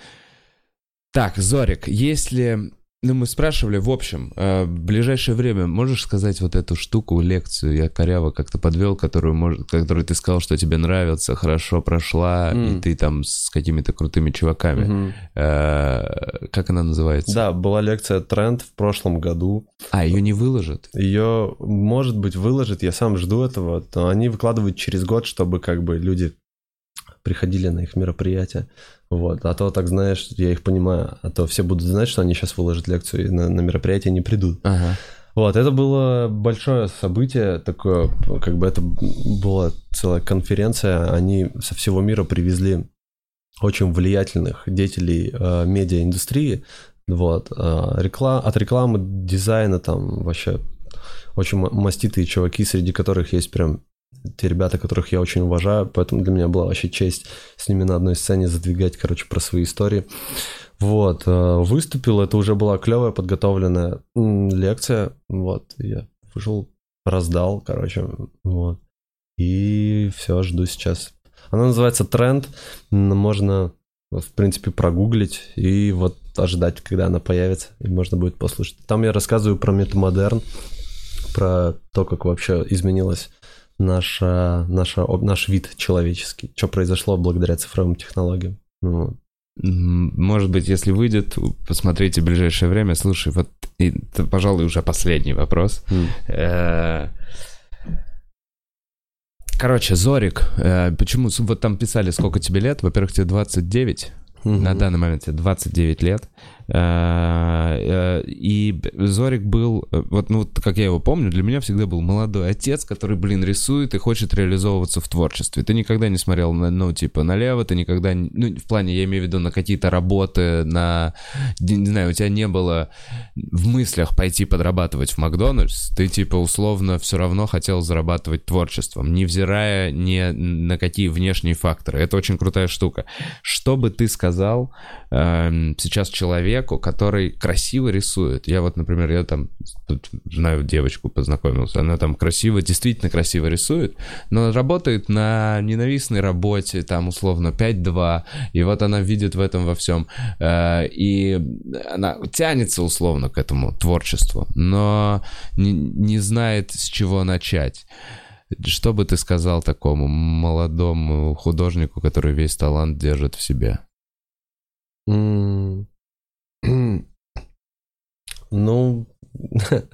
Так, Зорик, если... Ну, мы спрашивали, в общем, э, в ближайшее время можешь сказать вот эту штуку, лекцию, я коряво как-то подвел, которую, может, которую ты сказал, что тебе нравится, хорошо прошла, и М. ты там с какими-то крутыми чуваками. Э, Как она называется? Да, была лекция «Тренд» в прошлом году. А, ее не выложат? Ее, может быть, выложат, я сам жду этого. Они выкладывают через год, чтобы как бы люди приходили на их мероприятия. Вот. А то, так знаешь, я их понимаю, а то все будут знать, что они сейчас выложат лекцию, и на, на мероприятие не придут. Ага. Вот, это было большое событие, такое, как бы это была целая конференция, они со всего мира привезли очень влиятельных деятелей э, медиаиндустрии, вот, э, реклам, от рекламы, дизайна там вообще очень ма- маститые чуваки, среди которых есть прям те ребята, которых я очень уважаю, поэтому для меня была вообще честь с ними на одной сцене задвигать, короче, про свои истории. Вот, э, выступил, это уже была клевая подготовленная лекция, вот, я вышел, раздал, короче, вот, и все, жду сейчас. Она называется «Тренд», можно, в принципе, прогуглить и вот ожидать, когда она появится, и можно будет послушать. Там я рассказываю про метамодерн, про то, как вообще изменилась наша, наша, наш вид человеческий, что произошло благодаря цифровым технологиям. Ну, может быть, если выйдет, посмотрите в ближайшее время. Слушай, вот, это, пожалуй, уже последний вопрос. Mm. Короче, Зорик, э, почему вот там писали, сколько тебе лет? Во-первых, тебе 29. Mm-hmm. На данный момент тебе 29 лет. Э, э, и Зорик был, э, вот, ну, как я его помню, для меня всегда был молодой отец, который, блин, рисует и хочет реализовываться в творчестве. Ты никогда не смотрел, на, ну, типа, налево, ты никогда, ну, в плане, я имею в виду, на какие-то работы, на, не знаю, у тебя не было в мыслях пойти подрабатывать в Макдональдс, ты, типа, условно все равно хотел зарабатывать творчеством, невзирая ни на какие внешние факторы. Это очень крутая штука. Что бы ты сказал э, сейчас человек, человеку, который красиво рисует. Я вот, например, я там тут знаю девочку, познакомился, она там красиво, действительно красиво рисует, но работает на ненавистной работе, там условно 5-2, и вот она видит в этом во всем. Э, и она тянется условно к этому творчеству, но не, не знает, с чего начать. Что бы ты сказал такому молодому художнику, который весь талант держит в себе? Ну,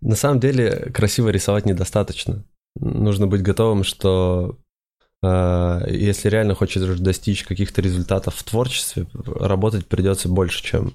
на самом деле красиво рисовать недостаточно. Нужно быть готовым, что э, если реально хочешь достичь каких-то результатов в творчестве, работать придется больше, чем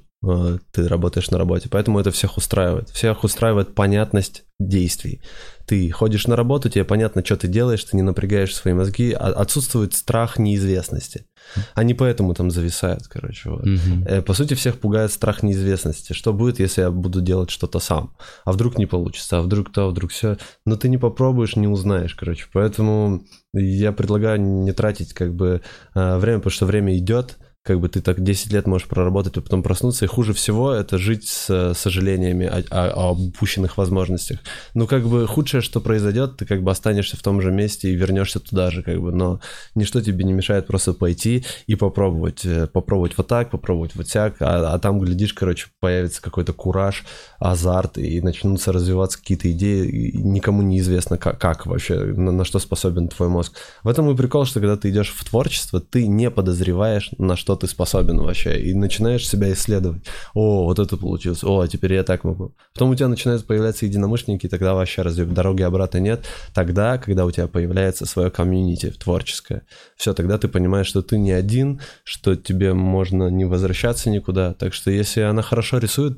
ты работаешь на работе. Поэтому это всех устраивает. Всех устраивает понятность действий. Ты ходишь на работу, тебе понятно, что ты делаешь, ты не напрягаешь свои мозги, а отсутствует страх неизвестности. Они поэтому там зависают, короче. Вот. Угу. По сути, всех пугает страх неизвестности. Что будет, если я буду делать что-то сам? А вдруг не получится? А вдруг то, а вдруг все? Но ты не попробуешь, не узнаешь, короче. Поэтому я предлагаю не тратить как бы э, время, потому что время идет, как бы ты так 10 лет можешь проработать, а потом проснуться, и хуже всего это жить с сожалениями о, о, о упущенных возможностях. Ну, как бы худшее, что произойдет, ты как бы останешься в том же месте и вернешься туда же, как бы, но ничто тебе не мешает просто пойти и попробовать, э, попробовать вот так, попробовать вот так, а, а там, глядишь, короче, появится какой-то кураж, азарт, и начнутся развиваться какие-то идеи, и никому неизвестно, как, как вообще, на, на что способен твой мозг. В этом и прикол, что когда ты идешь в творчество, ты не подозреваешь, на что что ты способен вообще, и начинаешь себя исследовать. О, вот это получилось, о, а теперь я так могу. Потом у тебя начинают появляться единомышленники, и тогда вообще разве дороги обратно нет? Тогда, когда у тебя появляется свое комьюнити творческое, все, тогда ты понимаешь, что ты не один, что тебе можно не возвращаться никуда. Так что если она хорошо рисует,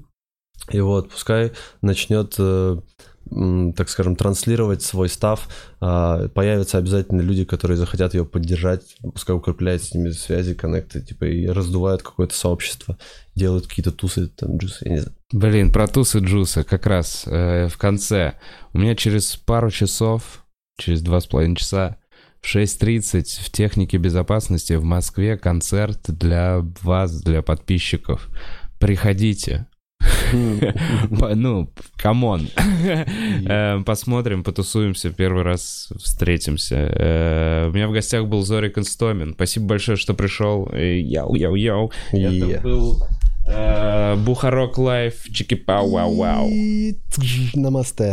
и вот, пускай начнет э, так скажем, транслировать свой став, а, появятся обязательно люди, которые захотят ее поддержать, пускай укрепляют с ними связи, коннекты, типа, и раздувают какое-то сообщество, делают какие-то тусы, там, джусы, я не знаю. Блин, про тусы джусы как раз э, в конце. У меня через пару часов, через два с половиной часа, в 6.30 в технике безопасности в Москве концерт для вас, для подписчиков. Приходите, ну, come on. Э, посмотрим, потусуемся, первый раз встретимся. Э, у меня в гостях был Зорик Истомин. Спасибо большое, что пришел. Яу-яу-яу. Это был э, Бухарок Лайф. Чики-пау-вау-вау. Намасте.